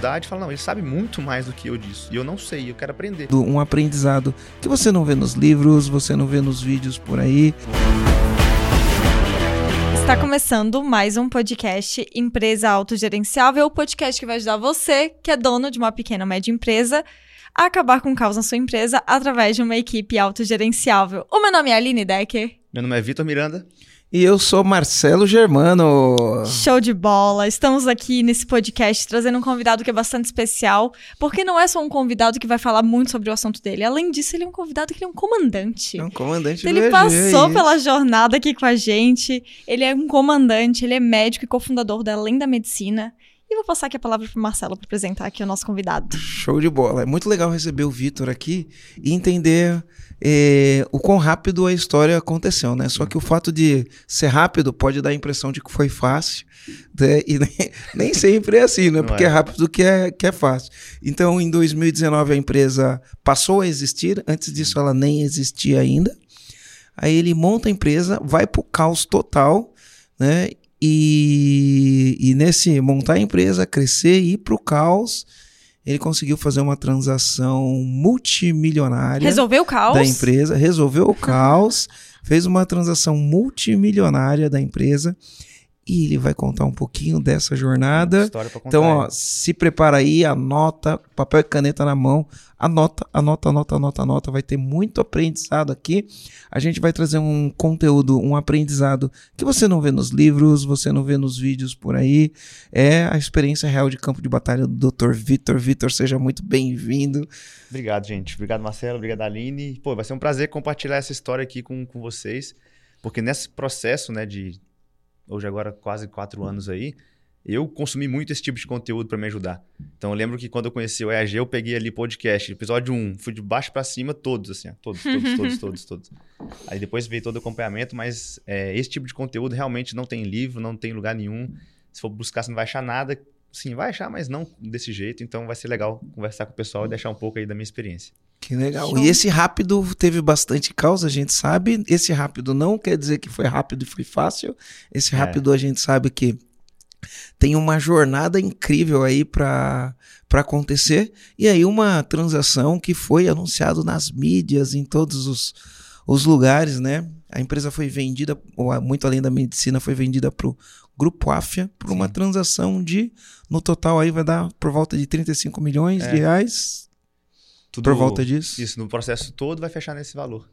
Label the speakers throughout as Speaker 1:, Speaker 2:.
Speaker 1: humildade e falar, não, ele sabe muito mais do que eu disso. E eu não sei, eu quero aprender.
Speaker 2: Um aprendizado que você não vê nos livros, você não vê nos vídeos por aí.
Speaker 3: Está começando mais um podcast Empresa Autogerenciável, o podcast que vai ajudar você, que é dono de uma pequena ou média empresa, a acabar com o caos na sua empresa através de uma equipe autogerenciável. O meu nome é Aline Decker.
Speaker 1: Meu nome é Vitor Miranda.
Speaker 2: E eu sou Marcelo Germano.
Speaker 3: Show de bola! Estamos aqui nesse podcast trazendo um convidado que é bastante especial, porque não é só um convidado que vai falar muito sobre o assunto dele. Além disso, ele é um convidado que ele é um comandante.
Speaker 2: É um comandante
Speaker 3: Ele
Speaker 2: do
Speaker 3: passou
Speaker 2: EG,
Speaker 3: pela jornada aqui com a gente. Ele é um comandante, ele é médico e cofundador da Além da Medicina. E vou passar aqui a palavra para Marcelo para apresentar aqui o nosso convidado.
Speaker 2: Show de bola. É muito legal receber o Vitor aqui e entender eh, o quão rápido a história aconteceu, né? Só que o fato de ser rápido pode dar a impressão de que foi fácil, né? E nem, nem sempre é assim, né? Porque
Speaker 1: é.
Speaker 2: é rápido que é, que é fácil. Então, em 2019, a empresa passou a existir. Antes disso, ela nem existia ainda. Aí ele monta a empresa, vai pro caos total, né? E, e nesse montar a empresa, crescer e ir pro caos, ele conseguiu fazer uma transação multimilionária
Speaker 3: Resolveu o caos?
Speaker 2: da empresa, resolveu o caos, fez uma transação multimilionária da empresa e ele vai contar um pouquinho dessa jornada.
Speaker 1: História pra contar.
Speaker 2: Então, ó, se prepara aí, anota, papel e caneta na mão, anota, anota, anota, anota, anota. Vai ter muito aprendizado aqui. A gente vai trazer um conteúdo, um aprendizado que você não vê nos livros, você não vê nos vídeos por aí. É a experiência real de campo de batalha do Dr. Vitor. Vitor, seja muito bem-vindo.
Speaker 1: Obrigado, gente. Obrigado, Marcelo. Obrigado, Aline. Pô, vai ser um prazer compartilhar essa história aqui com, com vocês. Porque nesse processo, né, de hoje agora quase quatro anos aí, eu consumi muito esse tipo de conteúdo para me ajudar. Então eu lembro que quando eu conheci o EAG, eu peguei ali podcast, episódio 1, fui de baixo para cima todos, assim, ó, todos, todos, todos, todos, todos. Aí depois veio todo o acompanhamento, mas é, esse tipo de conteúdo realmente não tem livro, não tem lugar nenhum. Se for buscar, você não vai achar nada. Sim, vai achar, mas não desse jeito. Então vai ser legal conversar com o pessoal e deixar um pouco aí da minha experiência.
Speaker 2: Que legal.
Speaker 3: Show.
Speaker 2: E esse rápido teve bastante causa, a gente sabe. Esse rápido não quer dizer que foi rápido e foi fácil. Esse
Speaker 1: É.
Speaker 2: rápido a gente sabe que tem uma jornada incrível aí para para acontecer. E aí uma transação que foi anunciado nas mídias, em todos os, os lugares, né? A empresa foi vendida, muito além da medicina, foi vendida para o Grupo Afia por uma
Speaker 1: Sim.
Speaker 2: transação de, no total aí vai dar por volta de 35 milhões
Speaker 1: É.
Speaker 2: de reais.
Speaker 1: Tudo
Speaker 2: Por volta disso.
Speaker 1: Isso, no processo todo vai fechar nesse valor.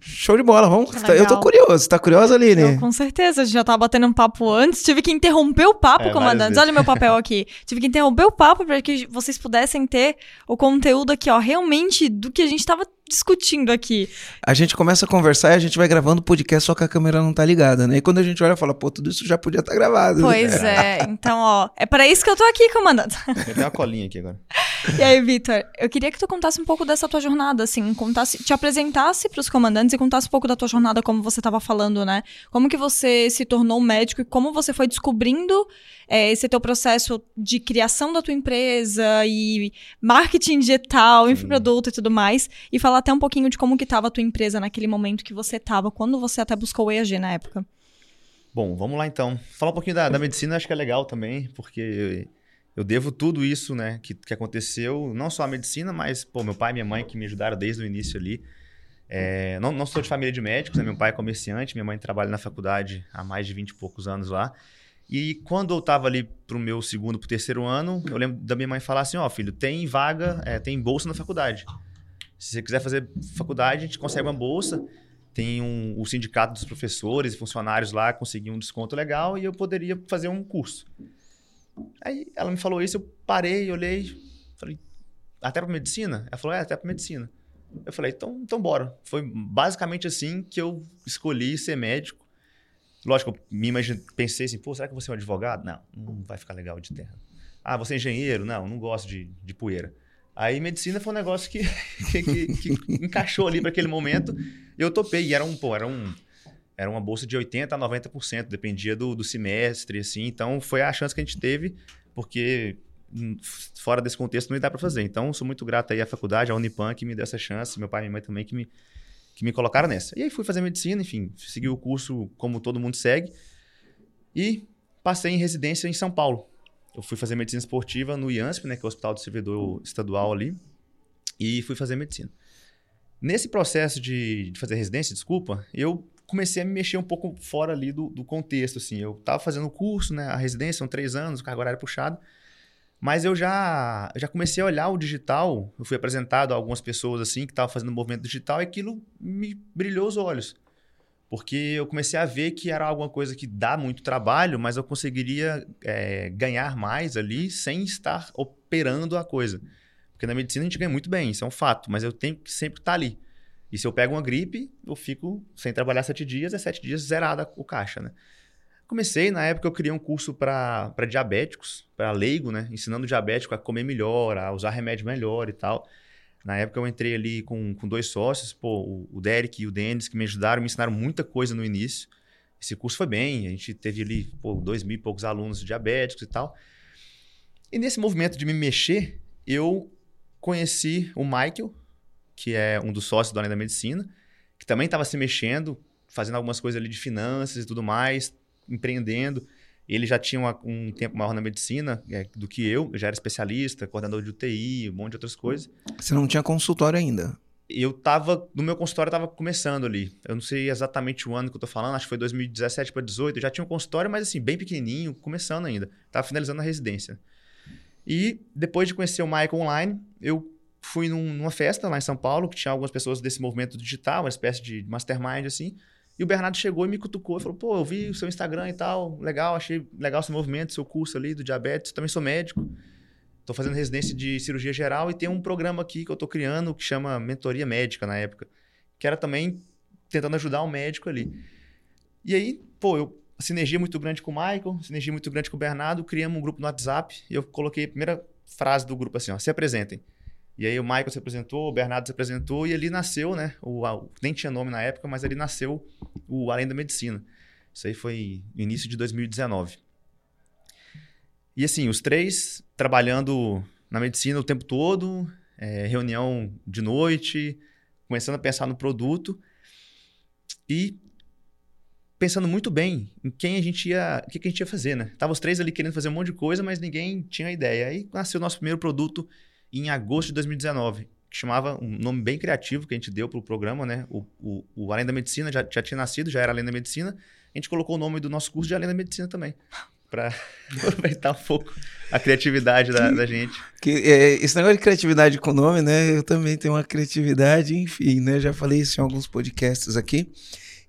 Speaker 2: Show de bola, vamos. Tá- Eu tô curioso. Tá curiosa, Aline?
Speaker 3: Eu, com certeza, a gente já tava batendo um papo antes, tive que interromper o papo,
Speaker 1: É, várias
Speaker 3: comandante.
Speaker 1: vezes.
Speaker 3: Olha o meu papel aqui. tive que interromper o papo para que vocês pudessem ter o conteúdo aqui, ó, realmente do que a gente tava discutindo aqui.
Speaker 2: A gente começa a conversar e a gente vai gravando o podcast, só que a câmera não tá ligada, né? E quando a gente olha, fala, pô, tudo isso já podia estar gravado.
Speaker 3: Pois é. Então, ó, é para isso que eu tô aqui, comandante.
Speaker 1: Eu tenho uma colinha aqui agora.
Speaker 3: E aí, Vitor, eu queria que tu contasse um pouco dessa tua jornada, assim, contasse, te apresentasse pros comandantes e contasse um pouco da tua jornada, como você tava falando, né? Como que você se tornou médico e como você foi descobrindo é, esse teu processo de criação da tua empresa e marketing digital, infoproduto e tudo mais. E falar até um pouquinho de como que tava a tua empresa naquele momento que você tava, quando você até buscou o EAG na época.
Speaker 1: Bom, vamos lá então. Falar um pouquinho da, da medicina acho que é legal também, porque eu devo tudo isso, né, que, que aconteceu, não só a medicina, mas, pô, meu pai e minha mãe que me ajudaram desde o início ali. É, não, não sou de família de médicos, né? Meu pai é comerciante, minha mãe trabalha na faculdade há mais de 20 e poucos anos lá. E quando eu tava ali pro meu segundo, pro terceiro ano, eu lembro da minha mãe falar assim, ó, filho, tem vaga, é, tem bolsa na faculdade. Se você quiser fazer faculdade, a gente consegue uma bolsa. Tem um, o sindicato dos professores e funcionários lá conseguiu um desconto legal e eu poderia fazer um curso. Aí ela me falou isso, eu parei, olhei, falei, até para medicina? Ela falou, é, até para medicina. Eu falei, então, então bora. Foi basicamente assim que eu escolhi ser médico. Lógico, eu me imagine, pensei assim, pô, será que vou ser um advogado? Não, não vai ficar legal de terra. Ah, você é engenheiro? Não, não gosto de, de poeira. Aí medicina foi um negócio que, que, que- que encaixou ali para aquele momento. Eu topei. E era um, pô, era um. Era uma bolsa de 80% a 90%, dependia do, do semestre, assim. Então foi a chance que a gente teve, porque hum, fora desse contexto não dar para fazer. Então sou muito grato aí à faculdade, à Unipan, que me deu essa chance, meu pai e minha mãe também que me, que me colocaram nessa. E aí fui fazer medicina, enfim, segui o curso como todo mundo segue. E passei em residência em São Paulo. Eu fui fazer medicina esportiva no IANSP, né, que é o Hospital do Servidor Estadual ali, e fui fazer medicina. Nesse processo de, de fazer residência, desculpa, eu comecei a me mexer um pouco fora ali do, do contexto, assim. Eu estava fazendo o curso, né, a residência, são três anos, cargo horário puxado, mas eu já, já comecei a olhar o digital, eu fui apresentado a algumas pessoas, assim, que estavam fazendo movimento digital, e aquilo me brilhou os olhos. Porque eu comecei a ver que era alguma coisa que dá muito trabalho, mas eu conseguiria é, ganhar mais ali sem estar operando a coisa. Porque na medicina a gente ganha muito bem, isso é um fato, mas eu tenho que sempre estar ali. E se eu pego uma gripe, eu fico sem trabalhar sete dias, é sete dias zerada o caixa, né? Comecei, na época eu criei um curso para diabéticos, para leigo, né? Ensinando o diabético a comer melhor, a usar remédio melhor e tal. Na época eu entrei ali com, com dois sócios, pô, o Derek e o Denis, que me ajudaram, me ensinaram muita coisa no início. Esse curso foi bem, a gente teve ali, pô, dois mil e poucos alunos diabéticos e tal. E nesse movimento de me mexer, eu conheci o Michael, que é um dos sócios do Além da Medicina, que também estava se mexendo, fazendo algumas coisas ali de finanças e tudo mais, empreendendo. Ele já tinha uma, um tempo maior na medicina é, do que eu, eu já era especialista, coordenador de UTI, um monte de outras coisas.
Speaker 2: Você não tinha consultório ainda?
Speaker 1: Eu tava, no meu consultório estava começando ali. Eu não sei exatamente o ano que eu tô falando, acho que foi 2017 para 2018. Eu já tinha um consultório, mas assim, bem pequenininho, começando ainda. Tava finalizando a residência. E depois de conhecer o Michael online, eu fui num, numa festa lá em São Paulo, que tinha algumas pessoas desse movimento digital, uma espécie de mastermind assim. E o Bernardo chegou e me cutucou e falou: pô, eu vi o seu Instagram e tal, legal, achei legal seu movimento, seu curso ali do diabetes, também sou médico. Estou fazendo residência de cirurgia geral e tem um programa aqui que eu estou criando que chama Mentoria Médica na época, que era também tentando ajudar um médico ali. E aí, pô, eu, sinergia muito grande com o Michael, sinergia muito grande com o Bernardo, criamos um grupo no WhatsApp e eu coloquei a primeira frase do grupo assim, ó, se apresentem. E aí o Michael se apresentou, o Bernardo se apresentou e ali nasceu, né? O, nem tinha nome na época, mas ali nasceu o Além da Medicina. Isso aí foi início de 2019. E assim, os três trabalhando na medicina o tempo todo, é, reunião de noite, começando a pensar no produto e pensando muito bem em quem a gente ia, o que, que a gente ia fazer, né? Tava os três ali querendo fazer um monte de coisa, mas ninguém tinha ideia. Aí nasceu o nosso primeiro produto em agosto de 2019, que chamava um nome bem criativo que a gente deu para o programa, né? O, o, o, Além da Medicina já, já tinha nascido, já era Além da Medicina. A gente colocou o nome do nosso curso de Além da Medicina também. Para aproveitar um pouco a criatividade da, da gente.
Speaker 2: Que, é, esse negócio de criatividade com nome, né? Eu também tenho uma criatividade, enfim, né? Já falei isso em alguns podcasts aqui.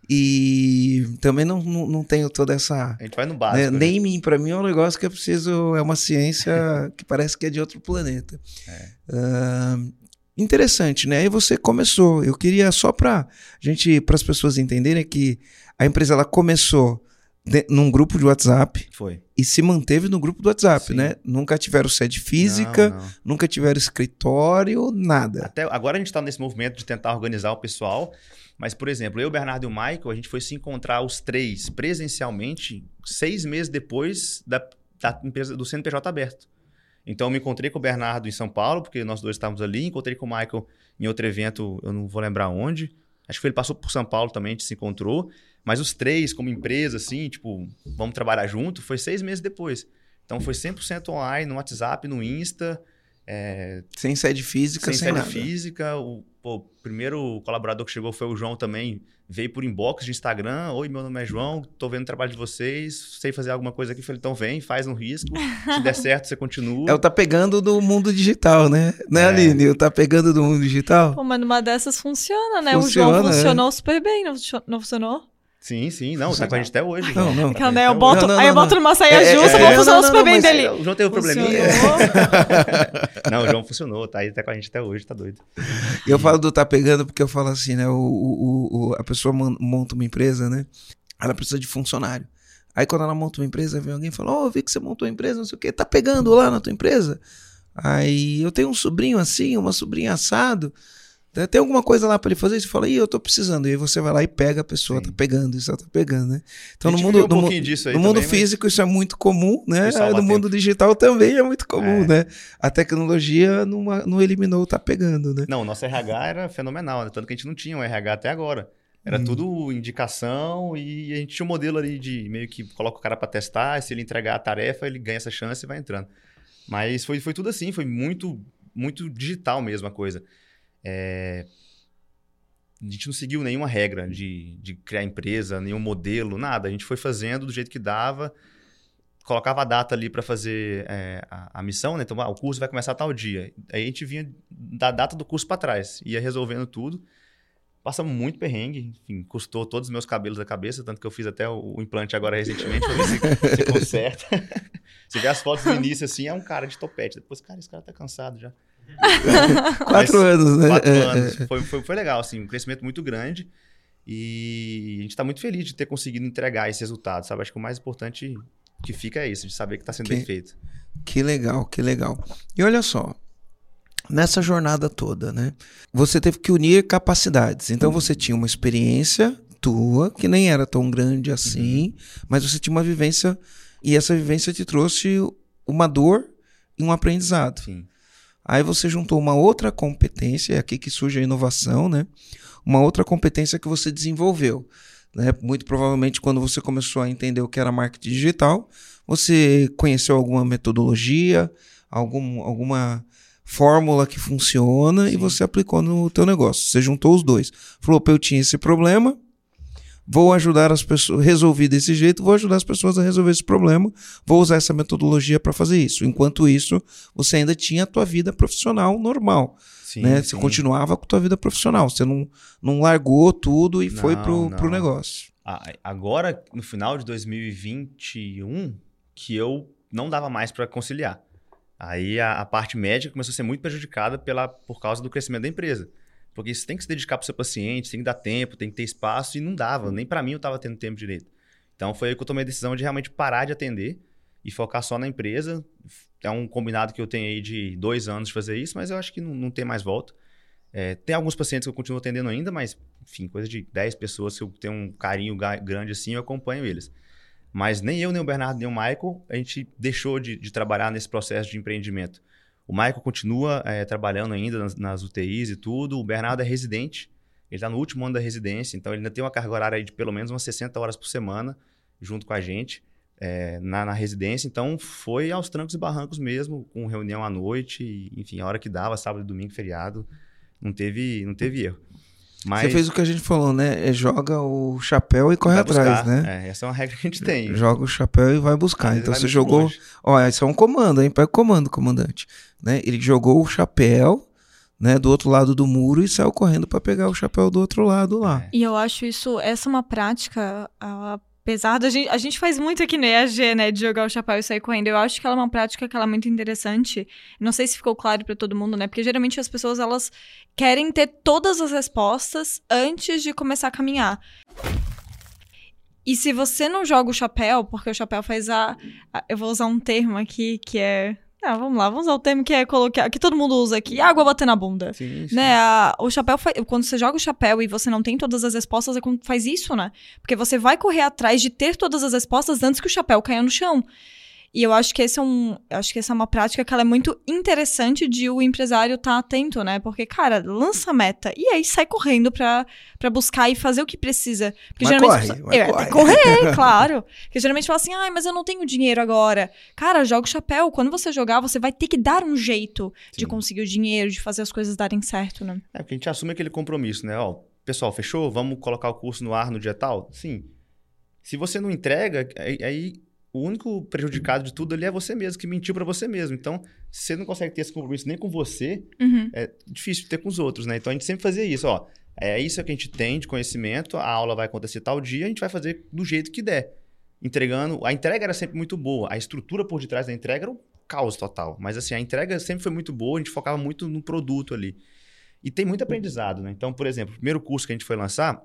Speaker 2: E também não, não, não, tenho toda essa.
Speaker 1: A gente vai no básico.
Speaker 2: Né? né? Naming, para mim, é um negócio que é preciso. É uma ciência que parece que é de outro planeta. É. Uh, interessante, né? Aí você começou. Eu queria só para gente, para as pessoas entenderem que a empresa ela começou de, num grupo de WhatsApp.
Speaker 1: Foi.
Speaker 2: E se manteve no grupo do WhatsApp, Sim. né? Nunca tiveram sede física, não, não. nunca tiveram escritório, nada.
Speaker 1: Até agora a gente está nesse movimento de tentar organizar o pessoal. Mas, por exemplo, eu, Bernardo e o Michael, a gente foi se encontrar os três presencialmente seis meses depois da, da empresa do CNPJ aberto. Então, eu me encontrei com o Bernardo em São Paulo, porque nós dois estávamos ali. Encontrei com o Michael em outro evento, eu não vou lembrar onde. Acho que ele passou por São Paulo também, a gente se encontrou. Mas os três, como empresa, assim, tipo, vamos trabalhar junto, foi seis meses depois. Então, foi 100% online, no WhatsApp, no Insta. É...
Speaker 2: Sem sede física, sem,
Speaker 1: sem sede
Speaker 2: nada.
Speaker 1: física. O, pô, o primeiro colaborador que chegou foi o João também. Veio por inbox de Instagram. Oi, meu nome é João, tô vendo o trabalho de vocês, sei fazer alguma coisa aqui. Falei, então vem, faz um risco. Se der certo, você continua.
Speaker 2: É o tá pegando do mundo digital, né? Né, é. Aline? O tá pegando do mundo digital.
Speaker 3: Pô, mas numa dessas funciona, né? Funciona, o João funcionou é. super bem, não, não funcionou?
Speaker 1: Sim, sim. Não, tá com a gente até hoje.
Speaker 2: Não, não.
Speaker 3: Tá né, eu boto, não, não, aí eu boto numa saia é, justa, é, vou funcionar super bem dele.
Speaker 1: O João teve um probleminha. não, o João funcionou, tá aí tá com a gente até hoje, tá doido.
Speaker 2: Eu falo do tá pegando porque eu falo assim, né? O, o, o, a pessoa monta uma empresa, né? Ela precisa de funcionário. Aí quando ela monta uma empresa, vem alguém e fala, ó, oh, vi que você montou uma empresa, não sei o quê, tá pegando lá na tua empresa? Aí eu tenho um sobrinho assim, uma sobrinha assado. Tem alguma coisa lá para ele fazer? Você fala, ih, eu tô precisando. E aí você vai lá e pega a pessoa, Sim. tá pegando, isso tá pegando, né? Então no mundo, um no, no
Speaker 1: também,
Speaker 2: mundo físico mas... isso é muito comum, né? No mundo tempo. digital também é muito comum, é. né? A tecnologia não, não eliminou o tá pegando, né?
Speaker 1: Não, o nosso RH era fenomenal, né? tanto que a gente não tinha um RH até agora. Era
Speaker 2: Hum.
Speaker 1: tudo indicação e a gente tinha um modelo ali de meio que coloca o cara para testar, se ele entregar a tarefa, ele ganha essa chance e vai entrando. Mas foi, foi tudo assim, foi muito muito digital mesmo a coisa. É, A gente não seguiu nenhuma regra de, de criar empresa, nenhum modelo, nada. A gente foi fazendo do jeito que dava, colocava a data ali para fazer é, a, a missão, né? Então, ah, o curso vai começar tal dia. Aí a gente vinha da data do curso para trás, ia resolvendo tudo. Passamos muito perrengue, enfim, custou todos os meus cabelos da cabeça, tanto que eu fiz até o, o implante agora recentemente, pra ver se, se conserta. Você vê as fotos do início assim, é um cara de topete. Depois, cara, esse cara tá cansado já.
Speaker 2: Quatro
Speaker 1: Mas-
Speaker 2: anos, né?
Speaker 1: Quatro
Speaker 2: É,
Speaker 1: anos.
Speaker 2: é.
Speaker 1: Foi, foi, foi legal, assim, um crescimento muito grande. E a gente está muito feliz de ter conseguido entregar esse resultado, sabe? Acho que o mais importante que fica é isso, de saber que está sendo
Speaker 2: Que-
Speaker 1: bem feito.
Speaker 2: Que legal, que legal. E olha só, nessa jornada toda, né? Você teve que unir capacidades. Então você tinha uma experiência tua, que nem era tão grande assim, mas você tinha uma vivência, e essa vivência te trouxe uma dor e um aprendizado.
Speaker 1: Enfim,
Speaker 2: Aí você juntou uma outra competência, é aqui que surge a inovação, né? Uma outra competência que você desenvolveu. Né? Muito provavelmente, quando você começou a entender o que era marketing digital, você conheceu alguma metodologia, algum, alguma fórmula que funciona e
Speaker 1: Sim.
Speaker 2: você aplicou no teu negócio. Você juntou os dois. Falou, "Pô, eu tinha esse problema, vou ajudar as pessoas, resolvi desse jeito, vou ajudar as pessoas a resolver esse problema, vou usar essa metodologia para fazer isso. Enquanto isso, você ainda tinha a tua vida profissional normal,
Speaker 1: sim,
Speaker 2: né?
Speaker 1: sim.
Speaker 2: Você continuava com a tua vida profissional, você não, não largou tudo e foi
Speaker 1: Não,
Speaker 2: pro, pro
Speaker 1: não.
Speaker 2: negócio.
Speaker 1: Ah, Agora, no final de 2021, que eu não dava mais para conciliar. Aí a, a parte médica começou a ser muito prejudicada pela, por causa do crescimento da empresa. Porque você tem que se dedicar para o seu paciente, tem que dar tempo, tem que ter espaço, e não dava. Nem para mim eu estava tendo tempo direito. Então foi aí que eu tomei a decisão de realmente parar de atender e focar só na empresa. É um combinado que eu tenho aí de dois anos de fazer isso, mas eu acho que não, não tem mais volta. É, tem alguns pacientes que eu continuo atendendo ainda, mas, enfim, coisa de 10 pessoas que eu tenho um carinho grande assim, eu acompanho eles. Mas nem eu, nem o Bernardo, nem o Michael, a gente deixou de, de trabalhar nesse processo de empreendimento. O Michael continua é, trabalhando ainda nas, nas UTIs e tudo. O Bernardo é residente, ele está no último ano da residência, então ele ainda tem uma carga horária aí de pelo menos umas 60 horas por semana, junto com a gente, é, na, na residência. Então foi aos trancos e barrancos mesmo, com reunião à noite, e, enfim, a hora que dava, sábado, domingo, feriado, não teve, não teve erro. Mas
Speaker 2: Você fez o que a gente falou, né? É joga o chapéu e corre
Speaker 1: vai
Speaker 2: atrás,
Speaker 1: buscar.
Speaker 2: né?
Speaker 1: É, essa é uma regra que a gente tem.
Speaker 2: Joga o chapéu e vai buscar. Então você jogou.
Speaker 1: longe.
Speaker 2: Ó, isso é um comando, hein? Pega o comando, comandante. Né? Ele jogou o chapéu, né, do outro lado do muro e saiu correndo para pegar o chapéu do outro lado lá.
Speaker 1: É.
Speaker 3: E eu acho isso, essa é uma prática, apesar da gente, a gente faz muito aqui na EAG, né, de jogar o chapéu e sair correndo. Eu acho que ela é uma prática que ela é muito interessante. Não sei se ficou claro pra todo mundo, né? Porque geralmente as pessoas elas querem ter todas as respostas antes de começar a caminhar. E se você não joga o chapéu, porque o chapéu faz a, a- eu vou usar um termo aqui que é, ah, vamos lá, vamos usar o termo que é colocar, que todo mundo usa aqui, água bater na bunda.
Speaker 1: Sim, sim.
Speaker 3: Né, a- o chapéu faz, quando você joga o chapéu e você não tem todas as respostas, é quando faz isso, né? Porque você vai correr atrás de ter todas as respostas antes que o chapéu caia no chão. E eu acho que esse é um, eu acho que essa é uma prática que ela é muito interessante de o empresário estar atento, né? Porque cara, lança a meta e aí sai correndo pra, pra buscar e fazer o que precisa. Porque
Speaker 2: Mas
Speaker 3: geralmente
Speaker 2: corre,
Speaker 3: as
Speaker 2: mas
Speaker 3: é,
Speaker 2: corre.
Speaker 3: correr, claro. Porque geralmente fala assim: "Ai, mas eu não tenho dinheiro agora". Cara, joga o chapéu. Quando você jogar, você vai ter que dar um jeito de
Speaker 1: Sim.
Speaker 3: conseguir o dinheiro, de fazer as coisas darem certo, né?
Speaker 1: É, porque a gente assume aquele compromisso, né? Ó, pessoal, fechou? Vamos colocar o curso no ar no dia tal? Sim. Se você não entrega, aí o único prejudicado de tudo ali é você mesmo, que mentiu pra você mesmo. Então, se você não consegue ter esse compromisso nem com você,
Speaker 3: Uhum.
Speaker 1: é difícil ter com os outros, né? Então, a gente sempre fazia isso, ó. É isso que a gente tem de conhecimento, a aula vai acontecer tal dia, a gente vai fazer do jeito que der. Entregando, a entrega era sempre muito boa, a estrutura por detrás da entrega era um caos total. Mas assim, a entrega sempre foi muito boa, a gente focava muito no produto ali. E tem muito aprendizado, né? Então, por exemplo, o primeiro curso que a gente foi lançar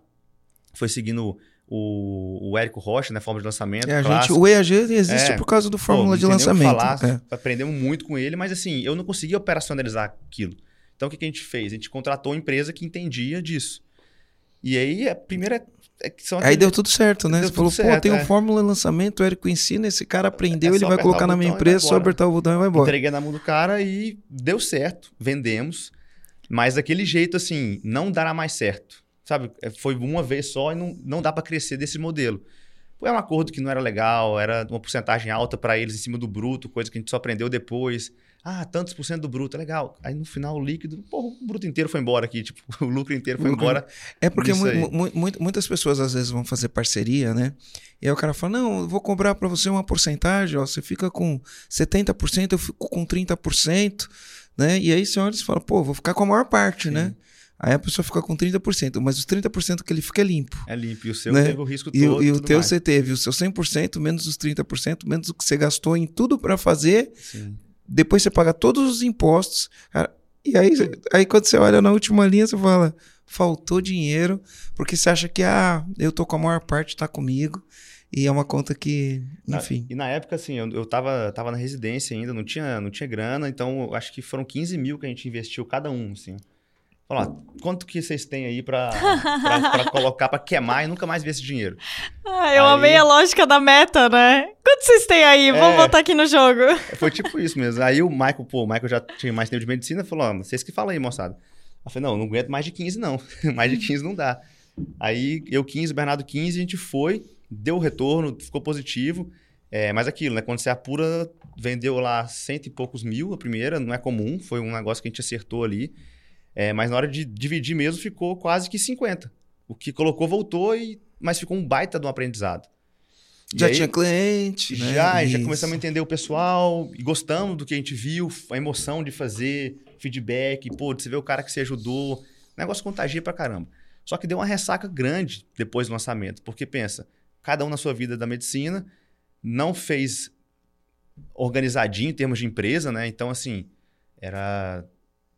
Speaker 1: foi seguindo o, o Érico Rocha, né? Forma de lançamento.
Speaker 2: É, a gente, o EAG existe
Speaker 1: É.
Speaker 2: por causa do
Speaker 1: Pô,
Speaker 2: fórmula
Speaker 1: não
Speaker 2: de lançamento.
Speaker 1: falar,
Speaker 2: é.
Speaker 1: Aprendemos muito com ele, mas assim, eu não conseguia operacionalizar aquilo. Então, o que, que a gente fez? A gente contratou uma empresa que entendia disso. E aí, a primeira... É
Speaker 2: Aí deu tudo certo, né?
Speaker 1: Deu
Speaker 2: Você falou,
Speaker 1: tudo
Speaker 2: pô,
Speaker 1: certo,
Speaker 2: tem um
Speaker 1: é.
Speaker 2: fórmula de lançamento, o Érico ensina, esse cara aprendeu,
Speaker 1: É
Speaker 2: ele
Speaker 1: só
Speaker 2: vai colocar na minha empresa, só
Speaker 1: embora.
Speaker 2: apertar o botão e vai embora.
Speaker 1: Entreguei na mão do cara e deu certo. Vendemos. Mas daquele jeito, assim, não dará mais certo. Sabe, é, foi uma vez só e não, não dá para crescer desse modelo. Foi um acordo que não era legal, era uma porcentagem alta para eles em cima do bruto, coisa que a gente só aprendeu depois. Ah, tantos por cento do bruto, é legal. Aí no final o líquido, pô, o bruto inteiro foi embora aqui, tipo, o lucro inteiro foi embora.
Speaker 2: É porque mu mu mu muitas pessoas às vezes vão fazer parceria, né? E aí o cara fala: "Não, eu vou cobrar para você uma porcentagem, ó, você fica com 70%, eu fico com 30%", né? E aí você olha e fala: "Pô, vou ficar com a maior parte, Sim. né?" Aí a pessoa fica com 30%, mas os 30% que ele fica é limpo.
Speaker 1: É limpo, e o seu né? teve o risco
Speaker 2: e,
Speaker 1: todo.
Speaker 2: E o teu mais. você teve o seu 100%, menos os 30%, menos o que você gastou em tudo para fazer. Sim. Depois você paga todos os impostos. Cara, e aí, aí quando você olha na última linha, você fala, faltou dinheiro, porque você acha que, ah, eu tô com a maior parte, tá comigo. E é uma conta que, enfim.
Speaker 1: Na, e na época, assim, eu, eu tava, tava na residência ainda, não tinha, não tinha grana, então acho que foram 15 mil que a gente investiu cada um, assim. Falar, quanto que vocês têm aí pra colocar, pra queimar e nunca mais ver esse dinheiro?
Speaker 3: Ah, eu aí... amei a lógica da meta, né? Quanto vocês têm aí? É... Vamos botar aqui no jogo.
Speaker 1: Foi tipo isso mesmo. Aí o Michael, pô, o Michael já tinha mais tempo de medicina, falou, ó, vocês que falam aí, moçada. Eu falei, não, não aguento mais de 15 não. mais de 15 não dá. Aí eu 15, o Bernardo 15, a gente foi, deu o retorno, ficou positivo. É, mas aquilo, né? Quando você apura, vendeu lá cento e poucos mil a primeira, não é comum, foi um negócio que a gente acertou ali. É, mas na hora de dividir mesmo, ficou quase que 50. O que colocou voltou, e, mas ficou um baita de um aprendizado.
Speaker 2: E já aí, tinha cliente,
Speaker 1: né? Já, já começamos a entender o pessoal e gostamos do que a gente viu, a emoção de fazer, feedback, pô, de você ver o cara que se ajudou. O negócio contagia pra caramba. Só que deu uma ressaca grande depois do lançamento, porque pensa, cada um na sua vida da medicina não fez organizadinho em termos de empresa, né? Então, assim, era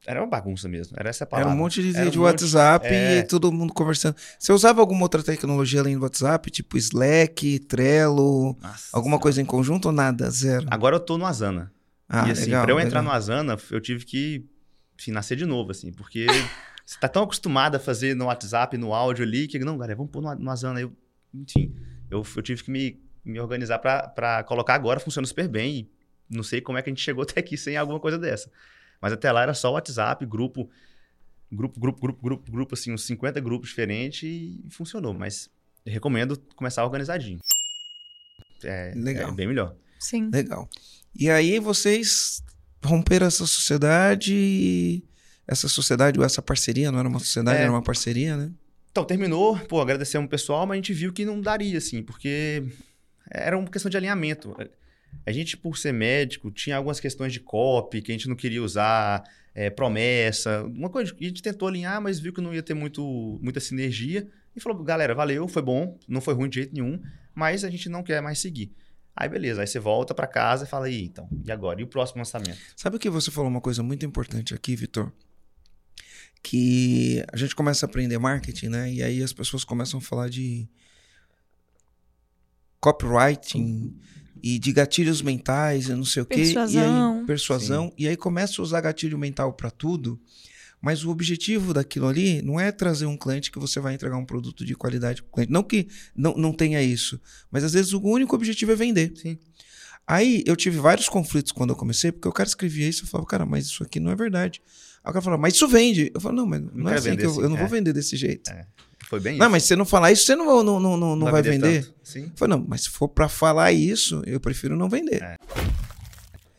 Speaker 1: era uma bagunça mesmo, era essa palavra.
Speaker 2: Era um monte de, de um WhatsApp monte... É... e todo mundo conversando. Você usava alguma outra tecnologia além do WhatsApp, tipo Slack, Trello, Nossa, alguma coisa em conjunto ou nada? Zero?
Speaker 1: Agora eu tô no Asana. Ah, e assim, legal, pra eu entrar legal. no Asana, eu tive que enfim, nascer de novo, assim, porque você tá tão acostumado a fazer no WhatsApp, no áudio ali, que não, galera, vamos pôr no, no Asana. Eu, enfim, eu, eu tive que me, me organizar para colocar agora, funciona super bem. E não sei como é que a gente chegou até aqui sem alguma coisa dessa. Mas até lá era só WhatsApp, grupo, grupo, grupo, grupo, grupo, grupo, assim, uns 50 grupos diferentes e funcionou. Mas recomendo começar organizadinho. É, Legal. é bem melhor.
Speaker 3: Sim.
Speaker 2: Legal. E aí vocês romperam essa sociedade. Essa sociedade ou essa parceria, não era uma sociedade, é, era uma parceria, né?
Speaker 1: Então, terminou, pô, agradecemos o pessoal, mas a gente viu que não daria, assim, porque era uma questão de alinhamento. A gente, por ser médico, tinha algumas questões de copy que a gente não queria usar, é, promessa, uma coisa que a gente tentou alinhar, mas viu que não ia ter muito, muita sinergia e falou, galera, valeu, foi bom, não foi ruim de jeito nenhum, mas a gente não quer mais seguir. Aí beleza, aí você volta para casa e fala, aí, então, e agora? E o próximo lançamento?
Speaker 2: Sabe que você falou uma coisa muito importante aqui, Vitor? Que a gente começa a aprender marketing, né? E aí as pessoas começam a falar de copywriting, e de gatilhos mentais, eu não sei o quê.
Speaker 3: Persuasão.
Speaker 2: E aí, persuasão. Sim. E aí começa a usar gatilho mental para tudo. Mas o objetivo daquilo ali não é trazer um cliente que você vai entregar um produto de qualidade para o cliente. Não que não, não tenha isso. Mas às vezes o único objetivo é vender.
Speaker 1: Sim.
Speaker 2: Aí eu tive vários conflitos quando eu comecei, porque o cara escrevia isso e eu falava, cara, mas isso aqui não é verdade. Aí o cara falava, mas isso vende. Eu falo, não, mas não, não é assim que eu, assim, eu não é. vou vender desse jeito. É.
Speaker 1: Foi bem
Speaker 2: Não,
Speaker 1: isso.
Speaker 2: mas se você não falar isso, você não, não, não, não, não vai, vai vender. vender? Sim. Foi, não, mas se for para falar isso, eu prefiro não vender. É.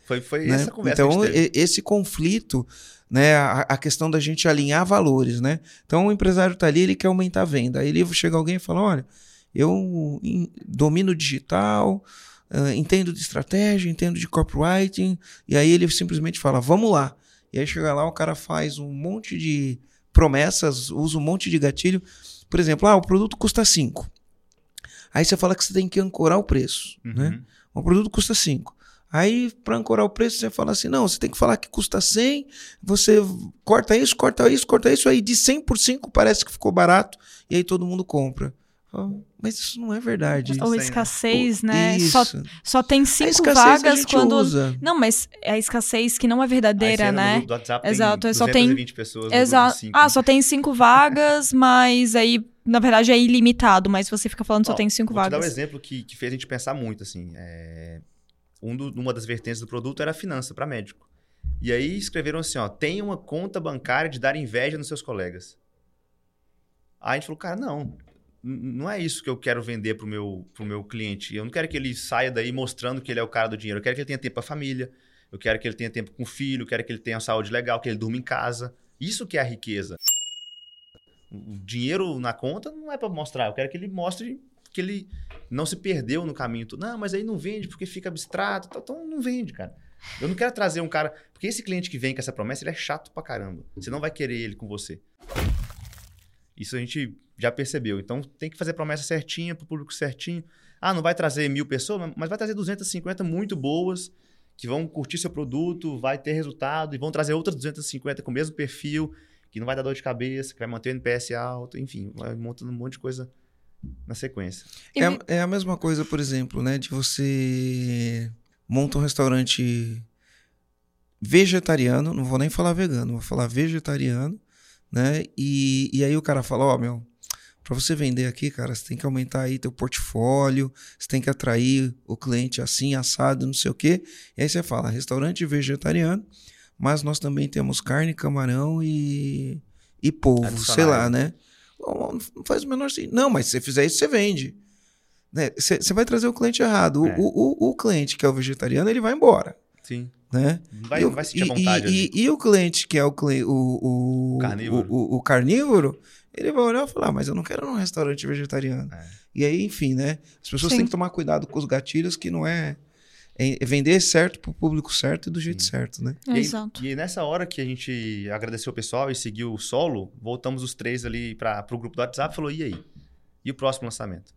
Speaker 1: Foi, foi né? essa conversa
Speaker 2: Então, esse conflito, né, a, a, questão da gente alinhar valores, né? Então, o empresário tá ali, ele quer aumentar a venda. Aí ele chega alguém e fala, olha, eu domino digital, uh, entendo de estratégia, entendo de copywriting, e aí ele simplesmente fala, vamos lá. E aí chega lá, o cara faz um monte de promessas, usa um monte de gatilho, por exemplo, ah, o produto custa 5. Aí você fala que você tem que ancorar o preço, uhum. né? O produto custa 5. Aí, para ancorar o preço, você fala assim: não, você tem que falar que custa 100, você corta isso, corta isso, corta isso, aí de 100 por 5 parece que ficou barato, e aí todo mundo compra. Mas isso não é verdade.
Speaker 3: Ou escassez, né? Só, só tem cinco vagas quando. Usa. Não, mas é a escassez que não é verdadeira, né?
Speaker 1: Do WhatsApp
Speaker 3: Exato,
Speaker 1: tem
Speaker 3: só tem.
Speaker 1: pessoas.
Speaker 3: Exato. Ah, só tem cinco vagas, mas aí, na verdade, é ilimitado, mas você fica falando só tem cinco vou vagas. Vou
Speaker 1: te dar um exemplo que, que fez a gente pensar muito, assim. É... Um do, uma das vertentes do produto era a finança para médico. E aí escreveram assim: ó, tem uma conta bancária de dar inveja nos seus colegas. Aí a gente falou, cara, não, não é isso que eu quero vender pro meu, pro meu cliente. Eu não quero que ele saia daí mostrando que ele é o cara do dinheiro. Eu quero que ele tenha tempo para família. Eu quero que ele tenha tempo com o filho. Eu quero que ele tenha saúde legal, que ele durma em casa. Isso que é a riqueza. O dinheiro na conta não é para mostrar. Eu quero que ele mostre que ele não se perdeu no caminho. Não, mas aí não vende porque fica abstrato. Então não vende, cara. Eu não quero trazer um cara. Porque esse cliente que vem com essa promessa, ele é chato pra caramba. Você não vai querer ele com você. Isso a gente já percebeu. Então tem que fazer promessa certinha para o público certinho. Ah, não vai trazer mil pessoas, mas vai trazer 250 muito boas que vão curtir seu produto, vai ter resultado e vão trazer outras 250 com o mesmo perfil, que não vai dar dor de cabeça, que vai manter o NPS alto, enfim, vai montando um monte de coisa na sequência.
Speaker 2: É, é a mesma coisa, por exemplo, né, de você monta um restaurante vegetariano, não vou nem falar vegano, vou falar vegetariano, né? E, e aí o cara fala, ó, oh, meu, para você vender aqui, cara, você tem que aumentar aí teu portfólio, você tem que atrair o cliente assim, assado, não sei o quê. E aí você fala, restaurante vegetariano, mas nós também temos carne, camarão e, e polvo, sei lá, né? Não faz o menor sentido. Não, mas se você fizer isso, você vende. Né? Você, você vai trazer o cliente errado. É. O, o, o, cliente que é o vegetariano, ele vai embora.
Speaker 1: Sim.
Speaker 2: Né?
Speaker 1: Vai, e, vai sentir vontade.
Speaker 2: E, e, e, o cliente que é o, o, o, carnívoro. o, o carnívoro, ele vai olhar e falar, ah, mas eu não quero num restaurante vegetariano. É. E aí, enfim, né? As pessoas Sim. têm que tomar cuidado com os gatilhos que não é, é vender certo para o público certo e do jeito Sim. certo, né?
Speaker 3: E, Exato.
Speaker 1: E nessa hora que a gente agradeceu o pessoal e seguiu o solo, voltamos os três ali para o grupo do WhatsApp e falou, e aí? E o próximo lançamento?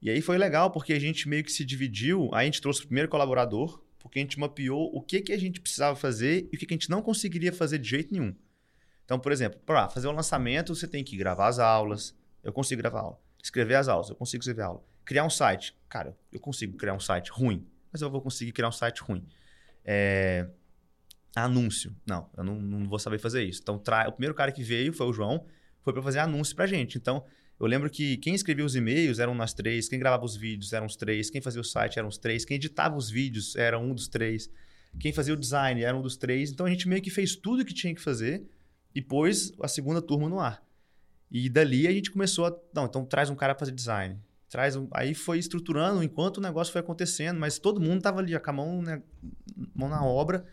Speaker 1: E aí foi legal, porque a gente meio que se dividiu, aí a gente trouxe o primeiro colaborador, porque a gente mapeou o que, que a gente precisava fazer e o que, que a gente não conseguiria fazer de jeito nenhum. Então, por exemplo, para fazer o lançamento, você tem que gravar as aulas, eu consigo gravar aula. Escrever as aulas, eu consigo escrever aula. Criar um site, cara, eu consigo criar um site ruim, mas eu vou conseguir criar um site ruim. É... Anúncio, não, eu não, não vou saber fazer isso. Então, tra... o primeiro cara que veio foi o João, foi para fazer anúncio para gente. Então, eu lembro que quem escrevia os e-mails eram nós três, quem gravava os vídeos eram os três, quem fazia o site eram os três, quem editava os vídeos era um dos três, quem fazia o design era um dos três. Então a gente meio que fez tudo que tinha que fazer e pôs a segunda turma no ar. E dali a gente começou a. Não, então traz um cara para fazer design. Traz um, aí foi estruturando enquanto o negócio foi acontecendo, mas todo mundo estava ali com a mão, né, mão na obra.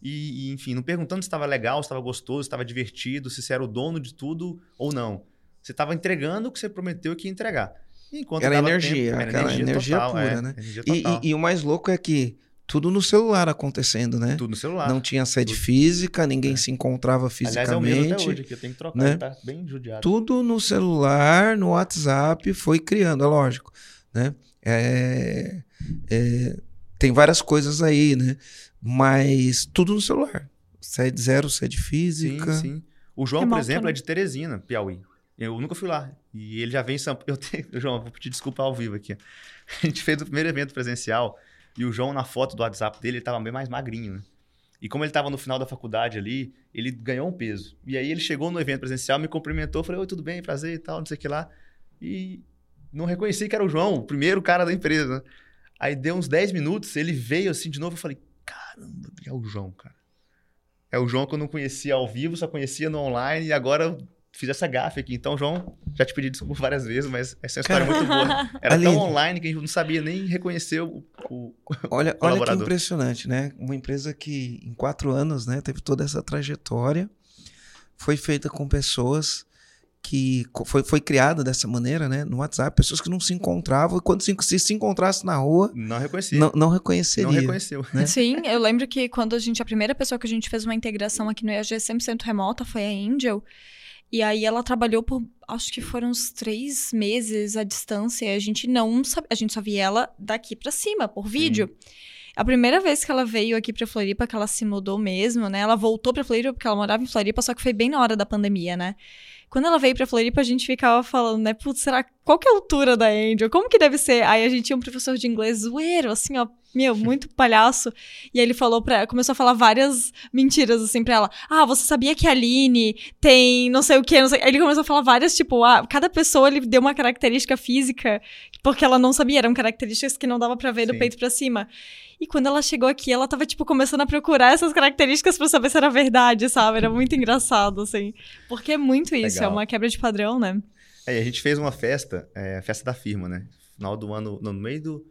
Speaker 1: E, e, enfim, não perguntando se estava legal, se estava gostoso, se estava divertido, se você era o dono de tudo ou não. Você estava entregando o que você prometeu que ia entregar.
Speaker 2: Enquanto era energia, tempo, era energia, energia total, pura, é, né? Energia e, e, e, o mais louco é que tudo no celular acontecendo, né?
Speaker 1: Tudo no celular.
Speaker 2: Não tinha sede tudo. física, ninguém é. se encontrava fisicamente. Aliás, é o mesmo até
Speaker 1: hoje, que eu tenho que trocar, né? tá bem judiado.
Speaker 2: Tudo no celular, no WhatsApp, foi criando, é lógico, né? É, é, tem várias coisas aí, né? Mas tudo no celular. Sede zero, sede física.
Speaker 1: Sim, sim. O João, por exemplo, é de Teresina, Piauí. Eu nunca fui lá. E ele já vem em São Paulo. João, vou pedir desculpa ao vivo aqui. A gente fez o primeiro evento presencial e o João, na foto do WhatsApp dele, ele estava bem mais magrinho, né? E como ele estava no final da faculdade ali, ele ganhou um peso. E aí ele chegou no evento presencial, me cumprimentou, falei, oi, tudo bem, prazer e tal, não sei o que lá. E não reconheci que era o João, o primeiro cara da empresa. Aí deu uns 10 minutos, ele veio assim de novo, eu falei, caramba, é o João, cara. É o João que eu não conhecia ao vivo, só conhecia no online, e agora fiz essa gafe aqui. Então, João, já te pedi desculpa várias vezes, mas essa é uma história muito boa. Era Aline, tão online que a gente não sabia nem reconhecer o, o
Speaker 2: olha, Olha que impressionante, né? Uma empresa que em quatro anos né, teve toda essa trajetória, foi feita com pessoas que foi, foi criada dessa maneira, né? No WhatsApp, pessoas que não se encontravam e quando se, se, se encontrasse na rua...
Speaker 1: Não reconhecia.
Speaker 2: Não, não reconheceria. Não
Speaker 1: reconheceu.
Speaker 3: Né? Sim, eu lembro que quando a gente... A primeira pessoa que a gente fez uma integração aqui no EAG 100% remota foi a Angel. E aí ela trabalhou por, acho que foram uns três meses à distância. E a gente não sabia, a gente só via ela daqui para cima, por vídeo. Sim. A primeira vez que ela veio aqui pra Floripa, que ela se mudou mesmo, né? Ela voltou pra Floripa porque ela morava em Floripa, só que foi bem na hora da pandemia, né? Quando ela veio pra Floripa, a gente ficava falando, né? Putz, será qual que é a altura da Angel? Como que deve ser? Aí a gente tinha um professor de inglês zoeiro, assim, ó, meu, muito palhaço. E aí ele falou pra começou a falar várias mentiras, assim, pra ela. Ah, você sabia que a Aline tem não sei o que, não sei. Aí ele começou a falar várias, tipo, ah, cada pessoa ele deu uma característica física, porque ela não sabia, eram características que não dava para ver Sim. do peito para cima. E quando ela chegou aqui, ela tava, tipo, começando a procurar essas características para saber se era verdade, sabe? Era muito engraçado, assim. Porque é muito isso, é Legal. é uma quebra de padrão, né?
Speaker 1: É, a gente fez uma festa, é, festa da firma, né? Final do ano, no meio do.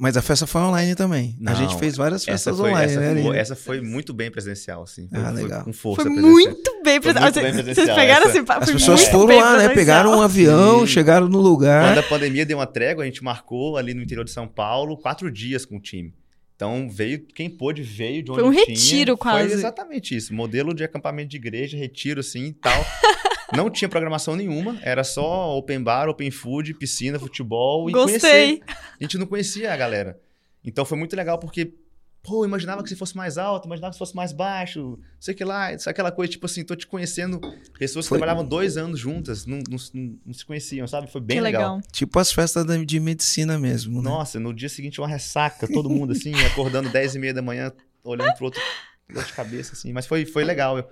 Speaker 2: Mas a festa foi online também.
Speaker 1: Não,
Speaker 2: a gente fez várias
Speaker 1: Essa
Speaker 2: festas
Speaker 1: foi,
Speaker 2: online,
Speaker 1: essa,
Speaker 2: né?
Speaker 1: foi, essa foi muito bem presencial, assim. Foi,
Speaker 2: Ah,
Speaker 1: foi
Speaker 2: legal.
Speaker 1: com força
Speaker 3: Foi
Speaker 1: presencial.
Speaker 3: muito bem
Speaker 1: Foi muito
Speaker 3: presencial.
Speaker 1: bem
Speaker 3: Vocês
Speaker 1: presencial,
Speaker 3: pegaram
Speaker 1: essa-
Speaker 3: assim, foi
Speaker 2: As pessoas foram lá, né?
Speaker 3: presencial.
Speaker 2: Pegaram um avião,
Speaker 1: Sim.
Speaker 2: chegaram no lugar.
Speaker 1: Quando a pandemia deu uma trégua, a gente marcou ali no interior de São Paulo quatro dias com o time. Então veio, quem pôde veio de onde
Speaker 3: Foi um
Speaker 1: tinha.
Speaker 3: retiro quase.
Speaker 1: Foi exatamente isso. Modelo de acampamento de igreja, retiro assim e tal. Não tinha programação nenhuma, era só open bar, open food, piscina, futebol e
Speaker 3: Gostei.
Speaker 1: conhecer. A gente não conhecia a galera. Então foi muito legal porque, pô, eu imaginava que se fosse mais alto, imaginava que se fosse mais baixo, não sei o que lá, aquela coisa, tipo assim, tô te conhecendo pessoas que
Speaker 2: Foi-
Speaker 1: trabalhavam dois anos juntas, não, não- não- não se conheciam, sabe? Foi bem
Speaker 3: que
Speaker 1: legal.
Speaker 3: legal.
Speaker 2: Tipo as festas de medicina mesmo, né?
Speaker 1: Nossa, no dia seguinte uma ressaca, todo mundo assim, acordando 10 e meia da manhã, olhando pro outro, dor de cabeça, assim. Mas foi, foi legal.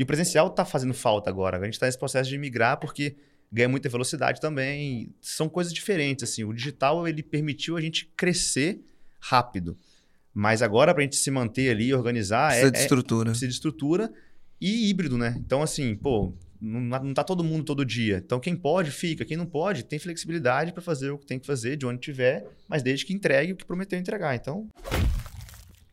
Speaker 1: E o presencial tá fazendo falta agora. A gente tá nesse processo de migrar porque ganha muita velocidade também. São coisas diferentes, assim. O digital, ele permitiu a gente crescer rápido. Mas agora, pra gente se manter ali, organizar,
Speaker 2: Precisa
Speaker 1: é,
Speaker 2: de
Speaker 1: é-
Speaker 2: estrutura.
Speaker 1: precisa de estrutura e híbrido, né? Então, assim, pô, não, não tá todo mundo todo dia. Então, quem pode, fica. Quem não pode, tem flexibilidade para fazer o que tem que fazer, de onde tiver, mas desde que entregue o que prometeu entregar. Então,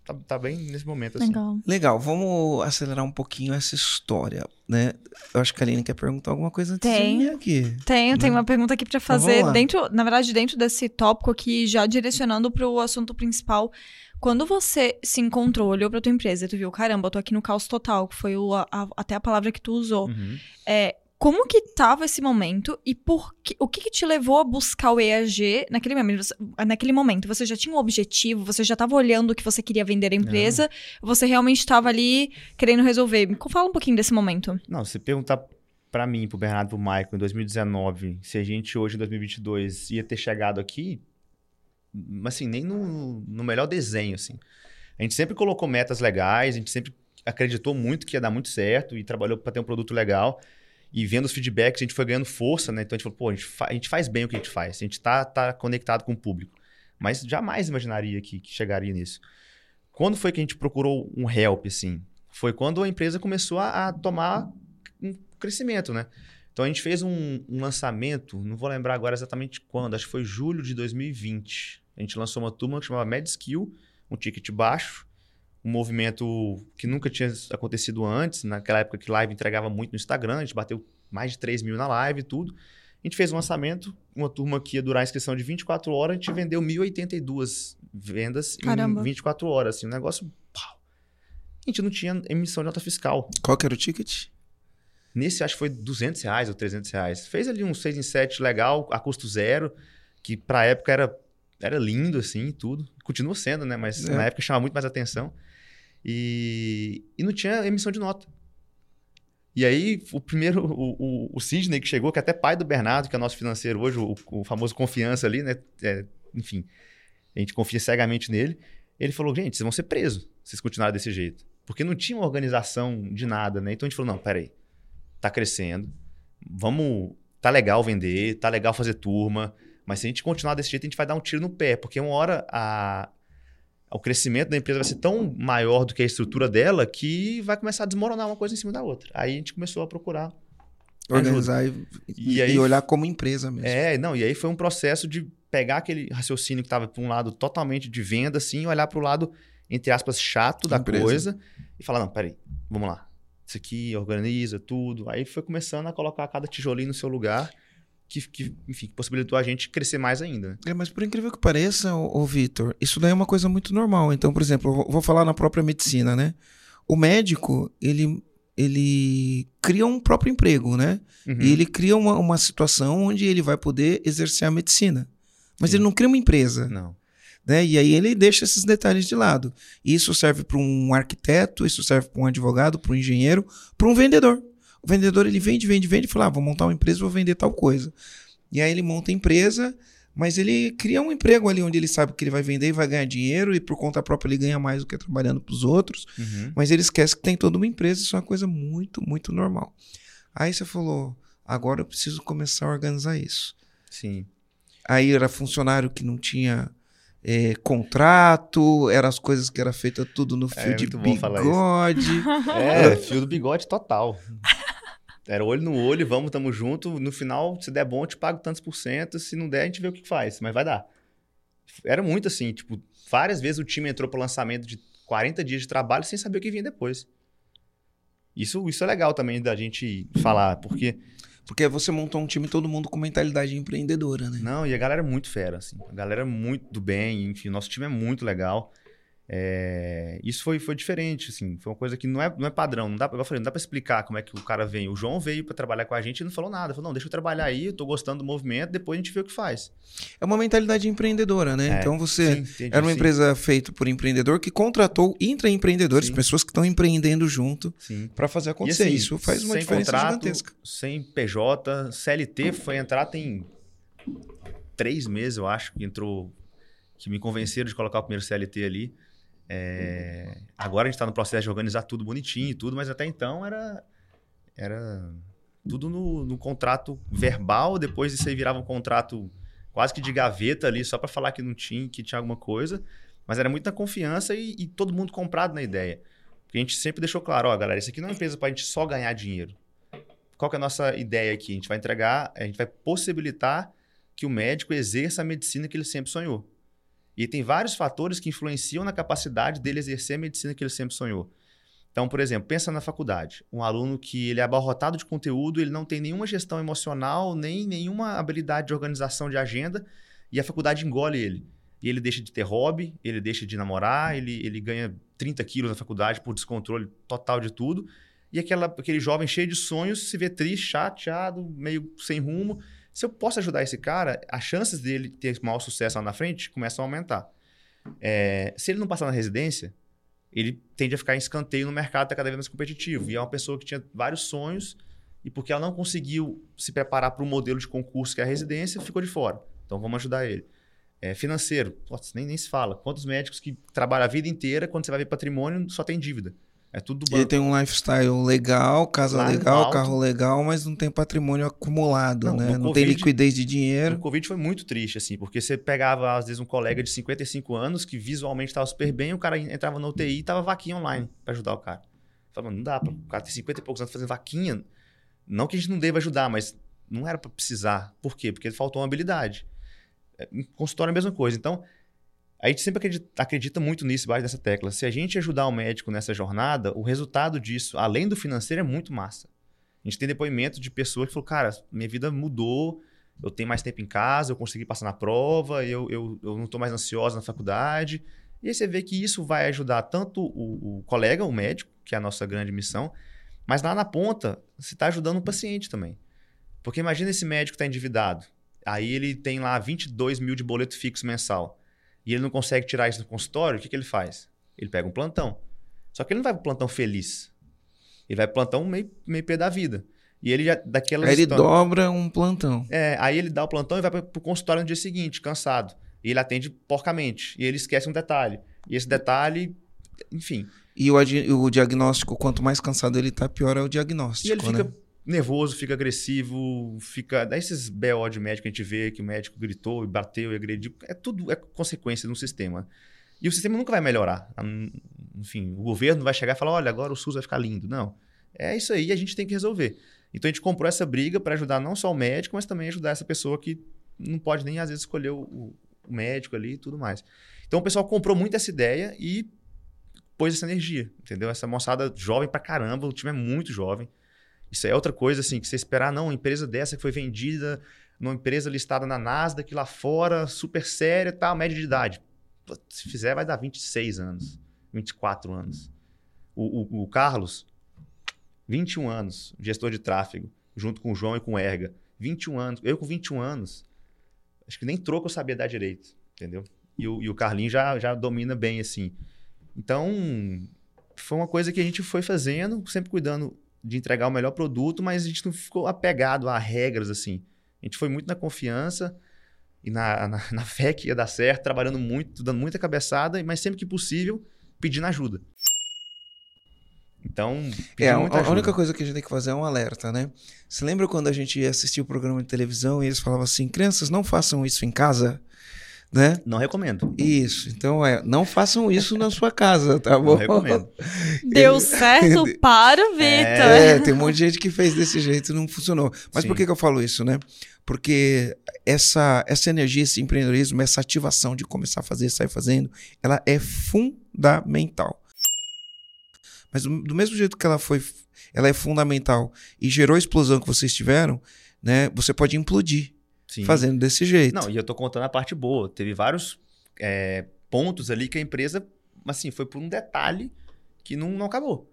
Speaker 1: tá, tá bem nesse momento, assim.
Speaker 3: Legal.
Speaker 2: Legal, vamos acelerar um pouquinho essa história, né? Eu acho que a Aline quer perguntar alguma coisa antes
Speaker 3: Tem.
Speaker 2: de mim aqui.
Speaker 3: Tenho, tenho uma pergunta aqui pra fazer
Speaker 2: Então, lá.
Speaker 3: dentro, na verdade, dentro desse tópico aqui, já direcionando pro assunto principal. Quando você se encontrou, olhou pra tua empresa e tu viu, caramba, eu tô aqui no caos total, que foi o- a- até a palavra que tu usou.
Speaker 1: Uhum.
Speaker 3: É, como que tava esse momento e por que, o que, que te levou a buscar o EAG naquele momento? Você, naquele momento, você já tinha um objetivo, você já estava olhando o que você queria vender a empresa, você realmente estava ali querendo resolver. Fala um pouquinho desse momento.
Speaker 1: Não, se perguntar pra mim, pro Bernardo, pro Michael, em 2019, se a gente hoje, em 2022, ia ter chegado aqui, assim, nem no, no melhor desenho, assim. A gente sempre colocou metas legais, a gente sempre acreditou muito que ia dar muito certo e trabalhou para ter um produto legal. E vendo os feedbacks, a gente foi ganhando força, né? Então a gente falou, pô, a gente, a gente faz bem o que a gente faz, a gente tá, tá conectado com o público. Mas jamais imaginaria que, que chegaria nisso. Quando foi que a gente procurou um help, assim? Foi quando a empresa começou a, a tomar um crescimento, né? Então a gente fez um, um lançamento, não vou lembrar agora exatamente quando, acho que foi julho de 2020. A gente lançou uma turma que chamava Med Skill, um ticket baixo, um movimento que nunca tinha acontecido antes, naquela época que live entregava muito no Instagram, a gente bateu mais de 3 mil na live e tudo. A gente fez um lançamento, uma turma que ia durar a inscrição de 24 horas, a gente vendeu 1.082 vendas
Speaker 3: Caramba.
Speaker 1: em 24 horas, assim, um negócio... Pau. A gente não tinha emissão de nota fiscal.
Speaker 2: Qual que era o ticket?
Speaker 1: Nesse, acho que foi 200 reais ou 300 reais. Fez ali um 6 em 7 legal, a custo zero, que pra época era, era lindo, assim, tudo. Continua sendo, né? Mas
Speaker 2: É.
Speaker 1: na época chamava muito mais atenção. E, e não tinha emissão de nota. E aí, o primeiro, o, o, o Sidney que chegou, que é até pai do Bernardo, que é nosso financeiro hoje, o, o famoso confiança ali, né? É, enfim, a gente confia cegamente nele. Ele falou, gente, vocês vão ser presos se vocês continuarem desse jeito. Porque não tinha uma organização de nada, né? Então a gente falou, não, peraí, tá crescendo, vamos, tá legal vender, tá legal fazer turma, mas se a gente continuar desse jeito, a gente vai dar um tiro no pé, porque uma hora a, o crescimento da empresa vai ser tão maior do que a estrutura dela que vai começar a desmoronar uma coisa em cima da outra. Aí a gente começou a procurar
Speaker 2: Organizar e,
Speaker 1: E aí-
Speaker 2: e olhar como empresa mesmo.
Speaker 1: É, não, e aí foi um processo de pegar aquele raciocínio que estava para um lado totalmente de venda, assim, e olhar para o lado, entre aspas, chato da
Speaker 2: Empresa.
Speaker 1: coisa e falar: não, peraí, vamos lá. Isso aqui organiza tudo. Aí foi começando a colocar cada tijolinho no seu lugar, que, que enfim, possibilitou a gente crescer mais ainda. né?
Speaker 2: É, mas por incrível que pareça, ô, ô Vitor, isso daí é uma coisa muito normal. Então, por exemplo, eu vou- vou falar na própria medicina, né? O médico, ele, ele cria um próprio emprego, né?
Speaker 1: Uhum.
Speaker 2: E ele cria uma, uma situação onde ele vai poder exercer a medicina. Mas
Speaker 1: Sim.
Speaker 2: ele não cria uma empresa,
Speaker 1: Não.
Speaker 2: né? E aí ele deixa esses detalhes de lado. Isso serve para um arquiteto, isso serve para um advogado, para um engenheiro, para um vendedor. O vendedor ele vende, vende, vende e fala: ah, vou montar uma empresa, vou vender tal coisa. E aí ele monta a empresa, mas ele cria um emprego ali onde ele sabe que ele vai vender e vai ganhar dinheiro e por conta própria ele ganha mais do que trabalhando para os outros.
Speaker 1: Uhum.
Speaker 2: Mas ele esquece que tem toda uma empresa, isso é uma coisa muito, muito normal. Aí você falou: agora eu preciso começar a organizar isso.
Speaker 1: Sim.
Speaker 2: Aí era funcionário que não tinha é, contrato, eram as coisas que era feita tudo no fio
Speaker 1: É
Speaker 2: de bigode.
Speaker 1: É, fio do bigode total. Era olho no olho, vamos, tamo junto. No final, se der bom, eu te pago tantos por cento. Se não der, a gente vê o que faz, mas vai dar. Era muito assim, tipo, várias vezes o time entrou pro lançamento de 40 dias de trabalho sem saber o que vinha depois. Isso, isso é legal também da gente falar, porque
Speaker 2: Porque você montou um time todo mundo com mentalidade empreendedora, né?
Speaker 1: Não, e a galera é muito fera, assim. A galera é muito do bem, enfim, nosso time é muito legal. É, isso foi, foi diferente, assim. Foi uma coisa que não é, não é padrão. Não dá, eu falei, não dá pra explicar como é que o cara vem. O João veio pra trabalhar com a gente e não falou nada. Falou, não, deixa eu trabalhar aí, eu tô gostando do movimento, depois a gente vê o que faz.
Speaker 2: É uma mentalidade empreendedora, né?
Speaker 1: É,
Speaker 2: então você
Speaker 1: Sim, entendi,
Speaker 2: era uma
Speaker 1: sim,
Speaker 2: empresa feita por empreendedor que contratou intraempreendedores,
Speaker 1: Sim.
Speaker 2: pessoas que estão empreendendo junto para fazer acontecer.
Speaker 1: assim,
Speaker 2: Isso faz uma
Speaker 1: sem
Speaker 2: diferença
Speaker 1: contrato,
Speaker 2: gigantesca.
Speaker 1: Sem PJ, CLT foi entrar tem três meses, eu acho, que entrou. Que me convenceram de colocar o primeiro CLT ali. É, agora a gente está no processo de organizar tudo bonitinho e tudo, mas até então era. Era tudo no, no contrato verbal, depois isso aí virava um contrato quase que de gaveta ali, só para falar que não tinha, que tinha alguma coisa. Mas era muita confiança e, e todo mundo comprado na ideia. Porque a gente sempre deixou claro, ó, galera, isso aqui não é uma empresa para a gente só ganhar dinheiro. Qual que é a nossa ideia aqui? A gente vai entregar, a gente vai possibilitar que o médico exerça a medicina que ele sempre sonhou. E tem vários fatores que influenciam na capacidade dele exercer a medicina que ele sempre sonhou. Então, por exemplo, pensa na faculdade. Um aluno que ele é abarrotado de conteúdo, ele não tem nenhuma gestão emocional, nem nenhuma habilidade de organização de agenda, e a faculdade engole ele. E ele deixa de ter hobby, ele deixa de namorar, ele, ele ganha 30 quilos na faculdade por descontrole total de tudo. E aquela, aquele jovem cheio de sonhos se vê triste, chateado, meio sem rumo. Se eu posso ajudar esse cara, as chances dele ter maior sucesso lá na frente começam a aumentar. É, se ele não passar na residência, ele tende a ficar em escanteio no mercado, está cada vez mais competitivo. E é uma pessoa que tinha vários sonhos e porque ela não conseguiu se preparar para o modelo de concurso que é a residência, ficou de fora. Então vamos ajudar ele. É, financeiro, nem, nem se fala. Quantos médicos que trabalham a vida inteira, quando você vai ver patrimônio, só tem dívida. É tudo do
Speaker 2: Ele
Speaker 1: banco.
Speaker 2: tem um lifestyle legal, casa
Speaker 1: Lá
Speaker 2: legal,
Speaker 1: alto.
Speaker 2: carro legal, mas não tem patrimônio acumulado,
Speaker 1: Não,
Speaker 2: né? Não tem liquidez de
Speaker 1: O
Speaker 2: dinheiro.
Speaker 1: Covid foi muito triste, assim, porque você pegava, às vezes, um colega de 55 anos que visualmente estava super bem, o cara entrava na UTI e tava vaquinha online para ajudar o cara. Falava, não dá, pra, o cara tem 50 e poucos anos fazendo vaquinha. Não que a gente não deva ajudar, mas não era para precisar. Por quê? Porque faltou uma habilidade. É, Em consultório é a mesma coisa. Então, a gente sempre acredita, acredita muito nisso, embaixo dessa tecla. Se a gente ajudar o médico nessa jornada, o resultado disso, além do financeiro, é muito massa. A gente tem depoimento de pessoas que falaram, cara, minha vida mudou, eu tenho mais tempo em casa, eu consegui passar na prova, eu, eu, eu não estou mais ansiosa na faculdade. E aí você vê que isso vai ajudar tanto o, o colega, o médico, que é a nossa grande missão, mas lá na ponta, você está ajudando o paciente também. Porque imagina esse médico está endividado. Aí ele tem lá 22 mil de boleto fixo mensal. E ele não consegue tirar isso do consultório, o que, que ele faz? Ele pega um plantão. Só que ele não vai para plantão feliz. Ele vai pro plantão meio, meio pé da vida. E ele já, daquelas
Speaker 2: Aí ele
Speaker 1: histórias-
Speaker 2: dobra um plantão.
Speaker 1: é, aí ele dá o plantão e vai para o consultório no dia seguinte, cansado. E ele atende porcamente. E ele esquece um detalhe. E esse detalhe, enfim.
Speaker 2: E o, o diagnóstico, quanto mais cansado ele tá, pior é o diagnóstico.
Speaker 1: E ele fica
Speaker 2: né?
Speaker 1: Nervoso, fica agressivo, fica. Daí esses BO de médico que a gente vê que o médico gritou e bateu e agrediu. É tudo é consequência de um sistema. E o sistema nunca vai melhorar. Enfim, o governo vai chegar e falar: olha, agora o SUS vai ficar lindo. Não. É isso aí, a gente tem que resolver. Então a gente comprou essa briga para ajudar não só o médico, mas também ajudar essa pessoa que não pode nem às vezes escolher o- o médico ali e tudo mais. Então o pessoal comprou muito essa ideia e pôs essa energia, entendeu? Essa moçada jovem pra caramba, o time é muito jovem. Isso é outra coisa, assim, que você esperar, não, uma empresa dessa que foi vendida numa empresa listada na Nasdaq lá fora, super séria, tá, média de idade. Se fizer, vai dar 26 anos, 24 anos. O, o, o Carlos, 21 anos, gestor de tráfego, junto com o João e com o Erga. 21 anos. Eu com 21 anos, acho que nem troco eu sabia dar direito, entendeu? E o, e o Carlinho já, já domina bem, assim. Então, foi uma coisa que a gente foi fazendo, sempre cuidando de entregar o melhor produto, mas a gente não ficou apegado a regras, assim. A gente foi muito na confiança e na, na, na fé que ia dar certo, trabalhando muito, dando muita cabeçada, mas sempre que possível, pedindo ajuda. Então,
Speaker 2: É, a, a única coisa que a gente tem que fazer é um alerta, né? Você lembra quando a gente assistia o programa de televisão e eles falavam assim: crianças, não façam isso em casa? Né?
Speaker 1: Não recomendo.
Speaker 2: Isso. Então, é, não façam isso na sua casa, tá bom?
Speaker 1: Não recomendo.
Speaker 3: Deu certo para o Vitor.
Speaker 2: É, tem um monte de gente que fez desse jeito e não funcionou. Mas
Speaker 1: Sim.
Speaker 2: por que, que eu falo isso, né? Porque essa, essa energia, esse empreendedorismo, essa ativação de começar a fazer, sair fazendo, ela é fundamental. Mas do, do mesmo jeito que ela foi, ela é fundamental e gerou a explosão que vocês tiveram, né? Você pode implodir
Speaker 1: Sim.
Speaker 2: fazendo desse jeito.
Speaker 1: Não, e eu tô contando a parte boa. Teve vários é, pontos ali que a empresa, assim, foi por um detalhe que não, não acabou.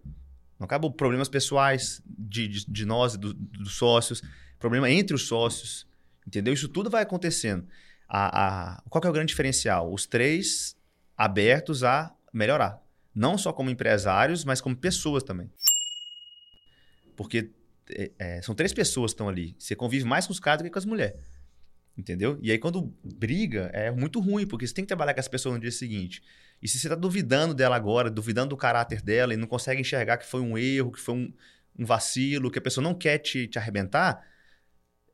Speaker 1: Não acabou. Problemas pessoais de, de, de nós, do- dos sócios, problema entre os sócios, entendeu? Isso tudo vai acontecendo. A, a- qual que é o grande diferencial? Os três abertos a melhorar. Não só como empresários, mas como pessoas também. Porque é, é, são três pessoas que estão ali. Você convive mais com os caras do que com as mulheres. Entendeu? E aí, quando briga, é muito ruim, porque você tem que trabalhar com essa pessoa no dia seguinte. E se você está duvidando dela agora, duvidando do caráter dela e não consegue enxergar que foi um erro, que foi um, um vacilo, que a pessoa não quer te, te arrebentar,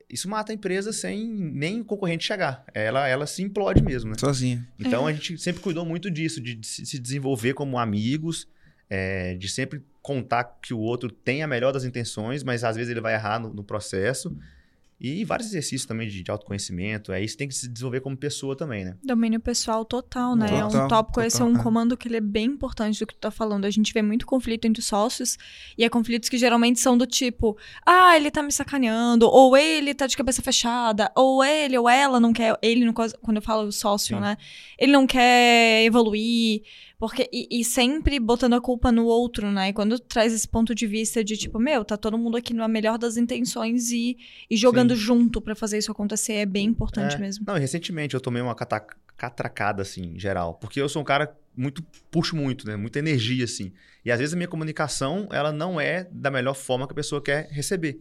Speaker 1: isso mata a empresa sem nem o concorrente chegar. Ela, ela se implode mesmo, né?
Speaker 2: Sozinha.
Speaker 1: Então a gente sempre cuidou muito disso, de se se desenvolver como amigos, é, de sempre contar que o outro tem a melhor das intenções, mas às vezes ele vai errar no, no processo. E vários exercícios também de, de autoconhecimento. É isso tem que se desenvolver como pessoa também, né?
Speaker 3: Domínio pessoal total, né? é um
Speaker 2: Total,
Speaker 3: tópico, esse é
Speaker 2: total,
Speaker 3: um
Speaker 2: é.
Speaker 3: comando que ele é bem importante do que tu tá falando. A gente vê muito conflito entre sócios e é conflitos que geralmente são do tipo, ah, ele tá me sacaneando, ou ele tá de cabeça fechada, ou ele ou ela não quer, ele no caso, quando eu falo sócio,
Speaker 1: Sim.
Speaker 3: né? Ele não quer evoluir, porque e, e sempre botando a culpa no outro, né? E quando traz esse ponto de vista de tipo, meu, tá todo mundo aqui na melhor das intenções e, e jogando junto pra fazer isso acontecer é bem importante
Speaker 1: É.
Speaker 3: mesmo.
Speaker 1: Não, e recentemente eu tomei uma catracada, assim, geral. Porque eu sou um cara muito. puxo muito, né? Muita energia, assim. E às vezes a minha comunicação, ela não é da melhor forma que a pessoa quer receber.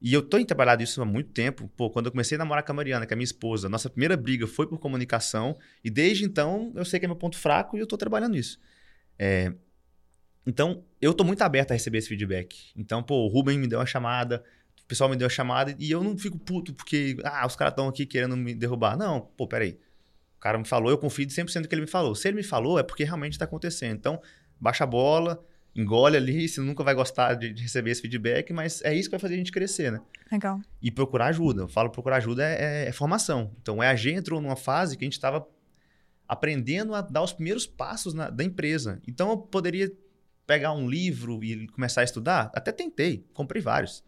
Speaker 1: E eu tô trabalhado isso há muito tempo. Pô, quando eu comecei a namorar com a Mariana, que é minha esposa, nossa primeira briga foi por comunicação. E desde então eu sei que é meu ponto fraco e eu tô trabalhando isso. É, Então, eu tô muito aberto a receber esse feedback. Então, pô, o Ruben me deu uma chamada, o pessoal me deu uma chamada e eu não fico puto porque, ah, os caras estão aqui querendo me derrubar. Não, pô, peraí. O cara me falou, eu confio de 100% no que ele me falou. Se ele me falou, é porque realmente está acontecendo. Então, baixa a bola, engole ali, você nunca vai gostar de, de receber esse feedback, mas é isso que vai fazer a gente crescer, né?
Speaker 3: Legal.
Speaker 1: E procurar ajuda. Eu falo procurar ajuda é, é- é formação. Então, o EAG entrou numa fase que a gente estava aprendendo a dar os primeiros passos na- da empresa. Então, eu poderia pegar um livro e começar a estudar? Até tentei, comprei vários.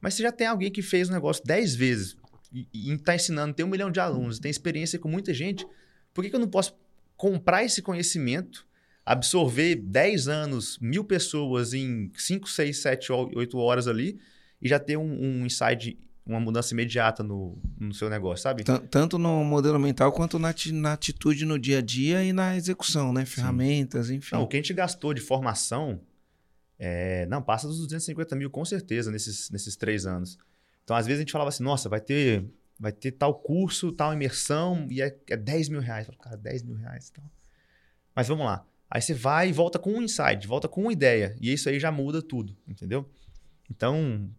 Speaker 1: Mas se já tem alguém que fez o negócio 10 vezes e está ensinando, tem um milhão de alunos, tem experiência com muita gente, por que, que eu não posso comprar esse conhecimento, absorver 10 anos, mil pessoas em 5, 6, 7, 8 horas ali e já ter um, um insight, uma mudança imediata no, no seu negócio, sabe?
Speaker 2: Tan- Tanto no modelo mental quanto na, na atitude no dia a dia e na execução, né? Ferramentas, enfim.
Speaker 1: Não, o que a gente gastou de formação, é, não, passa dos 250 mil com certeza nesses, nesses três anos. Então, às vezes a gente falava assim, nossa, vai ter, vai ter tal curso, tal imersão, e é, é 10 mil reais. Eu falo, cara, 10 mil reais e tal. Mas vamos lá. Aí você vai e volta com um insight, volta com uma ideia, e isso aí já muda tudo, entendeu? Então,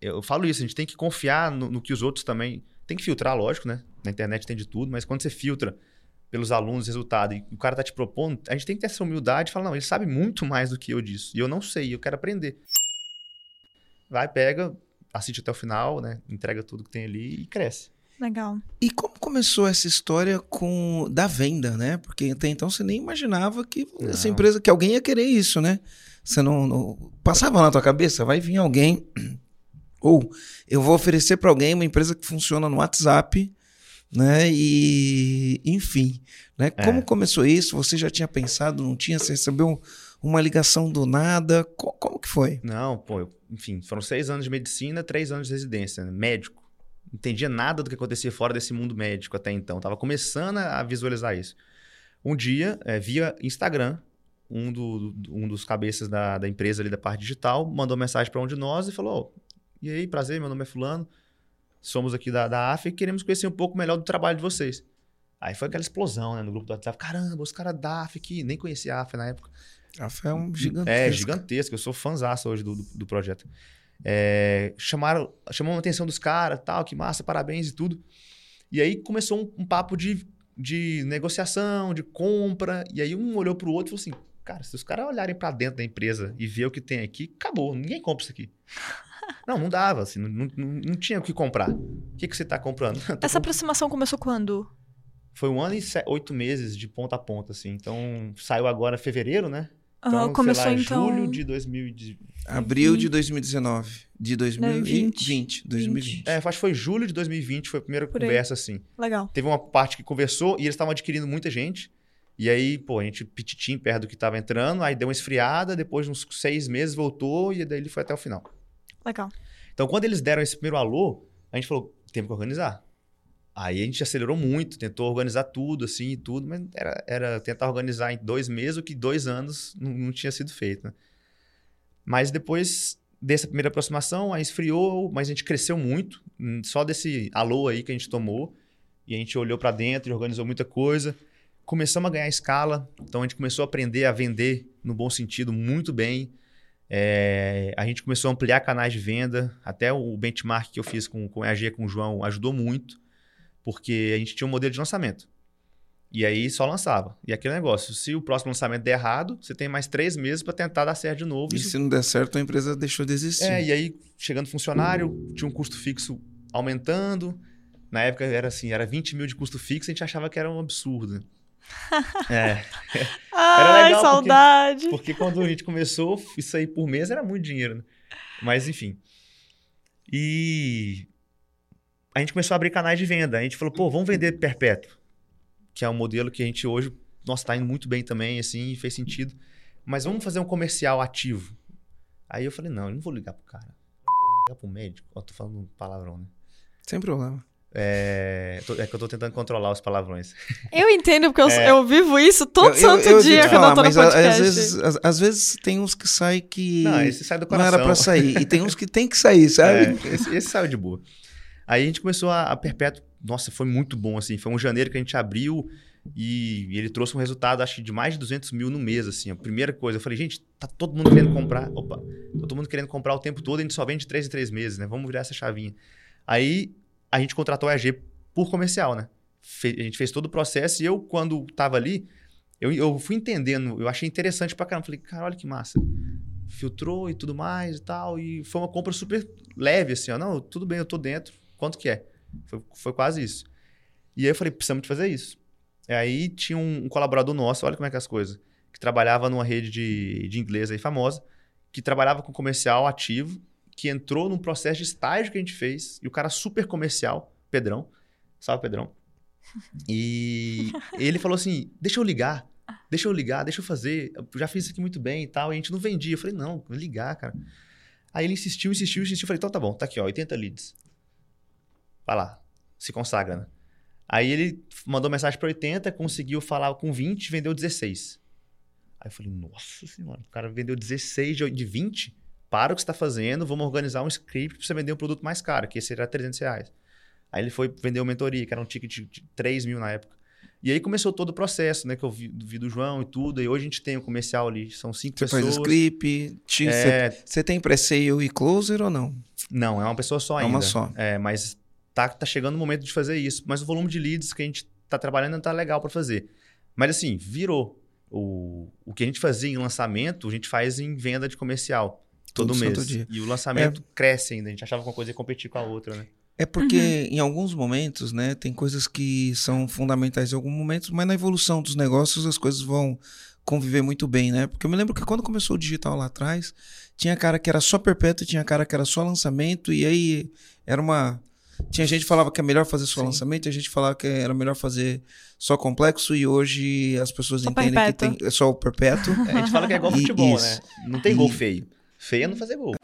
Speaker 1: eu falo isso, a gente tem que confiar no, no que os outros também. Tem que filtrar, lógico, né? Na internet tem de tudo, mas quando você filtra pelos alunos resultado e o cara tá te propondo, a gente tem que ter essa humildade e falar, não, ele sabe muito mais do que eu disso. E eu não sei, eu quero aprender. Vai, pega, assiste até o final, né? Entrega tudo que tem ali e cresce.
Speaker 3: Legal.
Speaker 2: E como começou essa história com da venda, né? Porque até então você nem imaginava que essa
Speaker 1: Não.
Speaker 2: empresa, que alguém ia querer isso, né? Você não, não- passava na tua cabeça, vai vir alguém ou eu vou oferecer para alguém uma empresa que funciona no WhatsApp, né? E enfim, né?
Speaker 1: É.
Speaker 2: Como começou isso? Você já tinha pensado, não tinha? Você recebeu uma ligação do nada? Co- Como que foi?
Speaker 1: Não, pô, eu- enfim, foram seis anos de medicina, três anos de residência, né? médico. Entendia nada do que acontecia fora desse mundo médico até então. Tava começando a visualizar isso. Um dia, é, via Instagram, um, do- um dos cabeças da, da empresa ali da parte digital mandou mensagem para um de nós e falou: "Ó, E aí, prazer, meu nome é Fulano, somos aqui da, da AF e queremos conhecer um pouco melhor do trabalho de vocês. Aí foi aquela explosão né, no grupo do WhatsApp: caramba, os caras da AF aqui, nem conhecia a AF na época.
Speaker 2: A fé é um gigantesco.
Speaker 1: É, gigantesco. Eu sou fãzaço hoje do, do, do projeto. É, chamaram, chamou a atenção dos caras, tal, que massa, parabéns e tudo. E aí começou um, um papo de de negociação, de compra. E aí um olhou pro outro e falou assim: cara, se os caras olharem para dentro da empresa e ver o que tem aqui, acabou, ninguém compra isso aqui. Não, não dava, assim, não, não, não tinha o que comprar. O que, que você está comprando?
Speaker 3: Essa aproximação começou quando?
Speaker 1: Foi um ano e oito meses de ponta a ponta, assim. Então, saiu agora fevereiro, né?
Speaker 3: Então, começou
Speaker 1: lá,
Speaker 3: então...
Speaker 1: julho de 2020.
Speaker 2: Abril de 2019. De 2020. 2020.
Speaker 1: É, acho que foi julho de 2020, foi a primeira Por conversa, aí. assim.
Speaker 3: Legal.
Speaker 1: Teve uma parte que conversou e eles estavam adquirindo muita gente. E aí, pô, a gente pititim perto do que estava entrando, aí deu uma esfriada, depois de uns seis meses voltou e daí ele foi até o final.
Speaker 3: Legal.
Speaker 1: Então, quando eles deram esse primeiro alô, a gente falou, temos que organizar. Aí a gente acelerou muito, tentou organizar tudo, assim, e tudo, mas era, era tentar organizar em dois meses o que dois anos não, não tinha sido feito, né? Mas depois dessa primeira aproximação, aí esfriou, mas a gente cresceu muito, hum, só desse alô aí que a gente tomou, e a gente olhou para dentro e organizou muita coisa. Começamos a ganhar escala, então a gente começou a aprender a vender, no bom sentido, muito bem. É, a gente começou a ampliar canais de venda, até o benchmark que eu fiz com, com a EAG com o João ajudou muito, porque a gente tinha um modelo de lançamento. E aí só lançava. E aquele negócio, se o próximo lançamento der errado, você tem mais três meses para tentar dar certo de novo.
Speaker 2: E
Speaker 1: Isso...
Speaker 2: se não der certo, a empresa deixou de existir.
Speaker 1: É, e aí chegando funcionário, tinha um custo fixo aumentando. Na época era assim, era 20 mil de custo fixo, a gente achava que era um absurdo.
Speaker 3: É. Ai, legal saudade.
Speaker 1: Porque, porque, quando a gente começou, isso aí por mês era muito dinheiro, né? Mas enfim. E a gente começou a abrir canais de venda. A gente falou, pô, vamos vender perpétuo. Que é um modelo que a gente hoje, nossa, tá indo muito bem também, assim, fez sentido. Mas vamos fazer um comercial ativo. Aí eu falei, não, eu não vou ligar pro cara. Vou ligar pro médico. Ó, tô falando palavrão, né?
Speaker 2: Sem problema.
Speaker 1: É, é, que eu tô tentando controlar os palavrões.
Speaker 3: Eu entendo, porque eu, é, eu vivo isso todo eu, santo eu, dia quando eu tô no podcast.
Speaker 2: Às vezes, às, às, vezes tem uns que saem que
Speaker 1: não, esse sai do coração.
Speaker 2: não era pra sair. e tem uns que tem que sair, sabe?
Speaker 1: É, esse, esse saiu de boa. Aí a gente começou a, a perpétuo. Nossa, foi muito bom, assim. Foi um janeiro que a gente abriu e, e ele trouxe um resultado, acho de mais de 200 mil no mês, assim. A primeira coisa, eu falei, gente, tá todo mundo querendo comprar. Opa, tá todo mundo querendo comprar o tempo todo, a gente só vende três em três meses, né? Vamos virar essa chavinha. Aí a gente contratou a EG por comercial, né? Fe a gente fez todo o processo e eu, quando tava ali, eu, eu fui entendendo, eu achei interessante pra caramba. Falei, cara, olha que massa. Filtrou e tudo mais e tal. E foi uma compra super leve, assim, ó. Não, tudo bem, eu tô dentro. Quanto que é? Foi, foi quase isso. E aí eu falei, precisamos de fazer isso. E aí tinha um, um, colaborador nosso, olha como é que é as coisas, que trabalhava numa rede de, de inglês aí famosa, que trabalhava com comercial ativo, que entrou num processo de estágio que a gente fez, e o cara super comercial, Pedrão, Salve, Pedrão. E ele falou assim: deixa eu ligar, deixa eu ligar, deixa eu fazer. Eu já fiz isso aqui muito bem e tal. E a gente não vendia. Eu falei: não, vou ligar, cara. Aí ele insistiu, insistiu, insistiu. Eu falei: então tá bom, tá aqui, ó, 80 leads. Vai lá, se consagra, né? Aí ele mandou mensagem para 80, conseguiu falar com 20, vendeu 16. Aí eu falei: nossa senhora, o cara vendeu 16 de 20? Para o que você está fazendo, vamos organizar um script para você vender um produto mais caro, que esse era 300 reais. Aí ele foi vender uma mentoria, que era um ticket de 3 mil na época. E aí começou todo o processo, né? Que eu vi, vi do João e tudo. E hoje a gente tem um comercial ali, são cinco
Speaker 2: você
Speaker 1: pessoas.
Speaker 2: Você faz script, você é... tem pre-sale e closer ou não?
Speaker 1: Não, é uma pessoa só ainda.
Speaker 2: É uma só.
Speaker 1: É, mas tá, tá chegando o momento de fazer isso. Mas o volume de leads que a gente tá trabalhando não tá legal para fazer. Mas assim, virou. O, o que a gente fazia em lançamento, a gente faz em venda de comercial. Todo, todo mês. Dia. E o lançamento é... cresce ainda. A gente achava que uma coisa ia competir com a outra, né?
Speaker 2: É porque uhum. em alguns momentos, né, tem coisas que são fundamentais em alguns momentos, mas na evolução dos negócios as coisas vão conviver muito bem, né? Porque eu me lembro que quando começou o digital lá atrás, tinha cara que era só perpétuo, tinha cara que era só lançamento, e aí era uma. Tinha gente que falava que é melhor fazer só Sim. lançamento, a gente falava que era melhor fazer só complexo, e hoje as pessoas só entendem perpétuo. que tem é só o perpétuo.
Speaker 1: É, a gente fala que é igual futebol, né? Não tem gol feio. Feio é não fazer gol.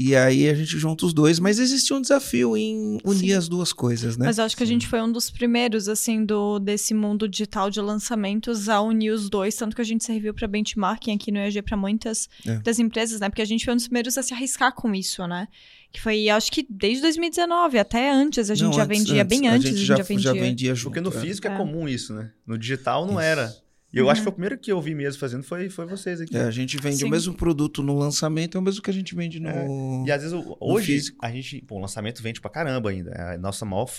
Speaker 2: E aí a gente junta os dois, mas existe um desafio em unir Sim. as duas coisas, né?
Speaker 3: Mas eu acho que a gente foi um dos primeiros, assim, do desse mundo digital de lançamentos a unir os dois, tanto que a gente serviu para benchmarking aqui no EAG para muitas é. das empresas, né? Porque a gente foi um dos primeiros a se arriscar com isso, né? Que foi, acho que desde 2019, até antes a gente não, já antes, vendia, antes. bem antes a gente, a gente já, já, vendia.
Speaker 2: Já vendia junto,
Speaker 1: Porque no é. físico é, é comum isso, né? No digital não isso. era. E eu uhum. acho que o primeiro que eu vi mesmo fazendo foi, foi vocês aqui.
Speaker 2: É, a gente vende Sim. o mesmo produto no lançamento, é o mesmo que a gente vende no.
Speaker 1: É. E às vezes, hoje, a gente. Pô, o lançamento vende pra caramba ainda. É a nossa maior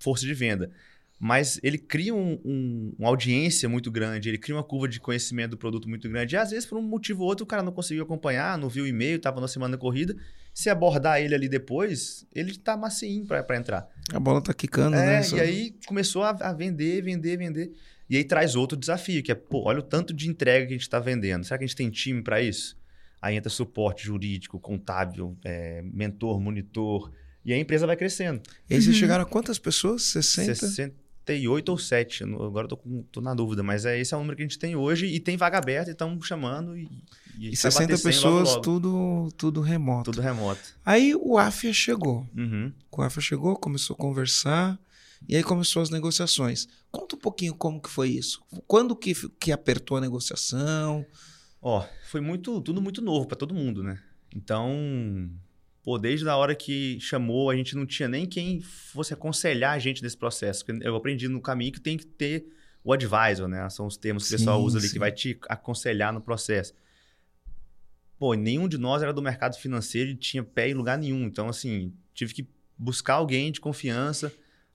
Speaker 1: força de venda. mas ele cria um, um, uma audiência muito grande, ele cria uma curva de conhecimento do produto muito grande. E às vezes, por um motivo ou outro, o cara não conseguiu acompanhar, não viu o e-mail, estava na semana corrida. Se abordar ele ali depois, ele está macinho para entrar.
Speaker 2: A bola está quicando,
Speaker 1: é,
Speaker 2: né?
Speaker 1: E aí começou a, a, vender, vender, vender. E aí traz outro desafio, que é, pô, olha o tanto de entrega que a gente está vendendo. Será que a gente tem time para isso? Aí entra suporte jurídico, contábil, é, mentor, monitor. E a empresa vai crescendo.
Speaker 2: E aí vocês chegaram a quantas pessoas? 60?
Speaker 1: 68 ou 7. Agora eu tô, tô na dúvida, mas é, esse é o número que a gente tem hoje e tem vaga aberta e estão chamando. E,
Speaker 2: e, e 60 pessoas, logo, logo. Tudo, tudo remoto.
Speaker 1: Tudo remoto.
Speaker 2: Aí o AFIA chegou.
Speaker 1: Uhum.
Speaker 2: O AFIA chegou, começou a conversar. E aí começou as negociações. Conta um pouquinho como que foi isso. Quando que, que apertou a negociação?
Speaker 1: Ó, foi muito, tudo muito novo para todo mundo, né? Então, pô, desde a hora que chamou, a gente não tinha nem quem fosse aconselhar a gente nesse processo. Eu aprendi no caminho que tem que ter o advisor, né? São os termos que sim, o pessoal usa ali sim. que vai te aconselhar no processo. Pô, nenhum de nós era do mercado financeiro e tinha pé em lugar nenhum. Então, assim, tive que buscar alguém de confiança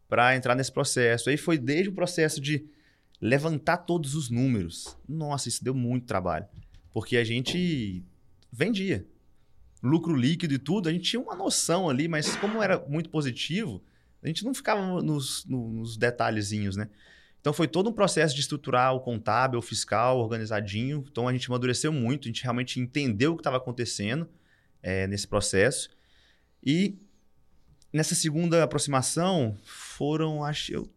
Speaker 1: para entrar nesse processo. Aí foi desde o processo de levantar todos os números. Nossa, isso deu muito trabalho. Porque a gente vendia. Lucro líquido e tudo, a gente tinha uma noção ali, mas como era muito positivo, a gente não ficava nos, nos detalhezinhos, né? Então foi todo um processo de estruturar o contábil, o fiscal, organizadinho. Então a gente amadureceu muito, a gente realmente entendeu o que estava acontecendo é, nesse processo. E nessa segunda aproximação foram, acho eu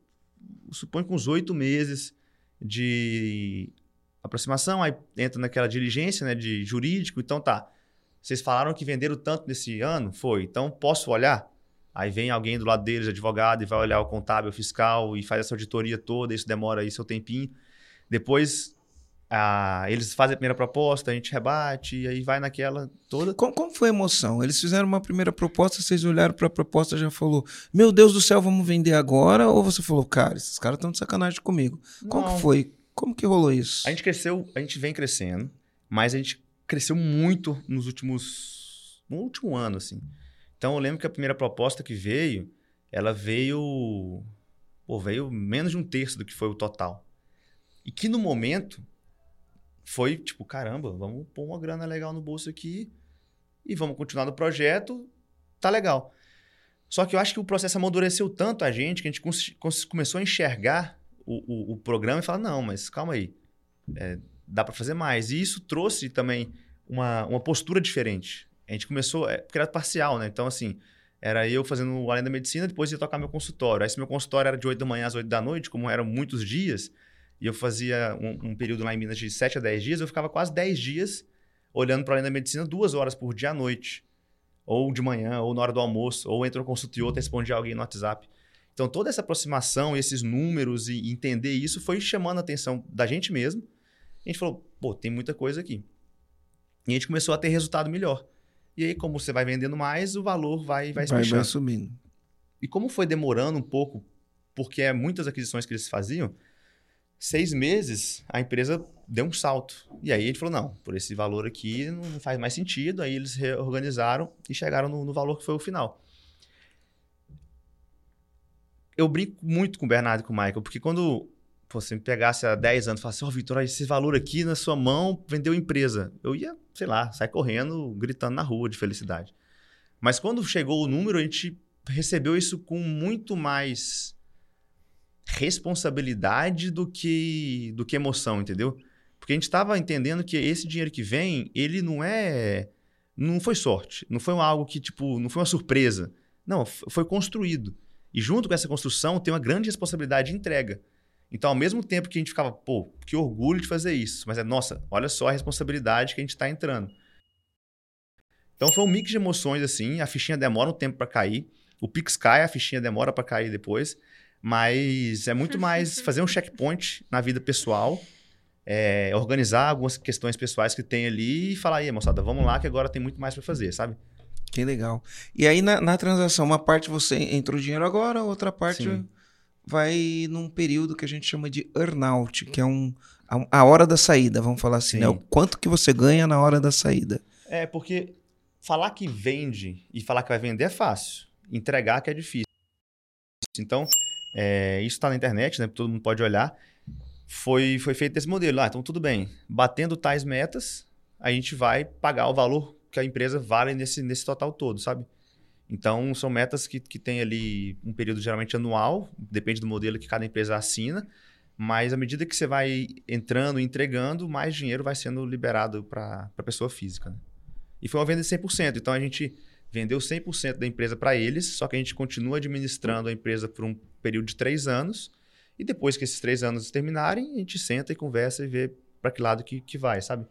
Speaker 1: suponho, com uns oito meses de aproximação, aí entra naquela diligência né, de jurídico, então tá. Vocês falaram que venderam tanto nesse ano? Foi. Então posso olhar? Aí vem alguém do lado deles, advogado, e vai olhar o contábil, o fiscal, e faz essa auditoria toda, isso demora aí seu tempinho. Depois ah, eles fazem a primeira proposta, a gente rebate, e aí vai naquela toda.
Speaker 2: Como, como foi a emoção? Eles fizeram uma primeira proposta, vocês olharam para a proposta e já falou: Meu Deus do céu, vamos vender agora? Ou você falou, cara, esses caras estão de sacanagem comigo? Como Não. que foi? Como que rolou isso?
Speaker 1: A gente cresceu, a gente vem crescendo, mas a gente cresceu muito nos últimos. no último ano, assim. Então eu lembro que a primeira proposta que veio, ela veio. Pô, veio menos de um terço do que foi o total. E que no momento foi tipo, caramba, vamos pôr uma grana legal no bolso aqui e vamos continuar no projeto, tá legal. Só que eu acho que o processo amadureceu tanto a gente que a gente começou a enxergar o, o, o programa e fala, não, mas calma aí, é, dá para fazer mais. E isso trouxe também uma, uma postura diferente. A gente começou, é, porque era parcial, né? Então, assim, era eu fazendo o Além da Medicina, depois ia tocar meu consultório. Aí, se meu consultório era de 8 da manhã às 8 da noite, como eram muitos dias, e eu fazia um, um período lá em Minas de 7 a 10 dias, eu ficava quase 10 dias olhando para Além da Medicina duas horas por dia à noite. Ou de manhã, ou na hora do almoço, ou entra no consultório e outra, respondia alguém no WhatsApp. Então, toda essa aproximação, esses números e entender isso foi chamando a atenção da gente mesmo. A gente falou, pô, tem muita coisa aqui. E a gente começou a ter resultado melhor. E aí, como você vai vendendo mais, o valor vai, vai,
Speaker 2: vai, vai subindo.
Speaker 1: E como foi demorando um pouco, porque é muitas aquisições que eles faziam, seis meses a empresa deu um salto. E aí gente falou, não, por esse valor aqui não faz mais sentido. Aí eles reorganizaram e chegaram no, no valor que foi o final eu brinco muito com o Bernardo e com o Michael, porque quando pô, você me pegasse há 10 anos e falasse, ó, oh, Vitor, esse valor aqui na sua mão vendeu empresa. Eu ia, sei lá, sair correndo, gritando na rua de felicidade. Mas quando chegou o número, a gente recebeu isso com muito mais responsabilidade do que, do que emoção, entendeu? Porque a gente estava entendendo que esse dinheiro que vem, ele não é. Não foi sorte. Não foi algo que, tipo, não foi uma surpresa. Não, foi construído. E junto com essa construção tem uma grande responsabilidade de entrega. Então, ao mesmo tempo que a gente ficava, pô, que orgulho de fazer isso, mas é, nossa, olha só a responsabilidade que a gente está entrando. Então, foi um mix de emoções, assim, a fichinha demora um tempo para cair, o Pix cai, a fichinha demora para cair depois, mas é muito mais fazer um checkpoint na vida pessoal, é, organizar algumas questões pessoais que tem ali e falar, aí, moçada, vamos lá que agora tem muito mais para fazer, sabe?
Speaker 2: Que legal. E aí, na, na, transação, uma parte você entrou dinheiro agora, outra parte Sim. Vai num período que a gente chama de earnout, que é um, a, a hora da saída, vamos falar assim, né? O quanto que você ganha na hora da saída.
Speaker 1: É, porque falar que vende e falar que vai vender é fácil. Entregar que é difícil. Então, é, isso está na internet, né? Todo mundo pode olhar. Foi, foi feito esse modelo. Ah, então tudo bem. Batendo tais metas, a gente vai pagar o valor que a empresa vale nesse, nesse total todo, sabe? Então, são metas que, que tem ali um período geralmente anual, depende do modelo que cada empresa assina, mas à medida que você vai entrando e entregando, mais dinheiro vai sendo liberado para a pessoa física. Né? E foi uma venda de 100%. Então, a gente vendeu 100% da empresa para eles, só que a gente continua administrando a empresa por um período de três anos, e depois que esses três anos terminarem, a gente senta e conversa e vê para que lado que, que vai, sabe?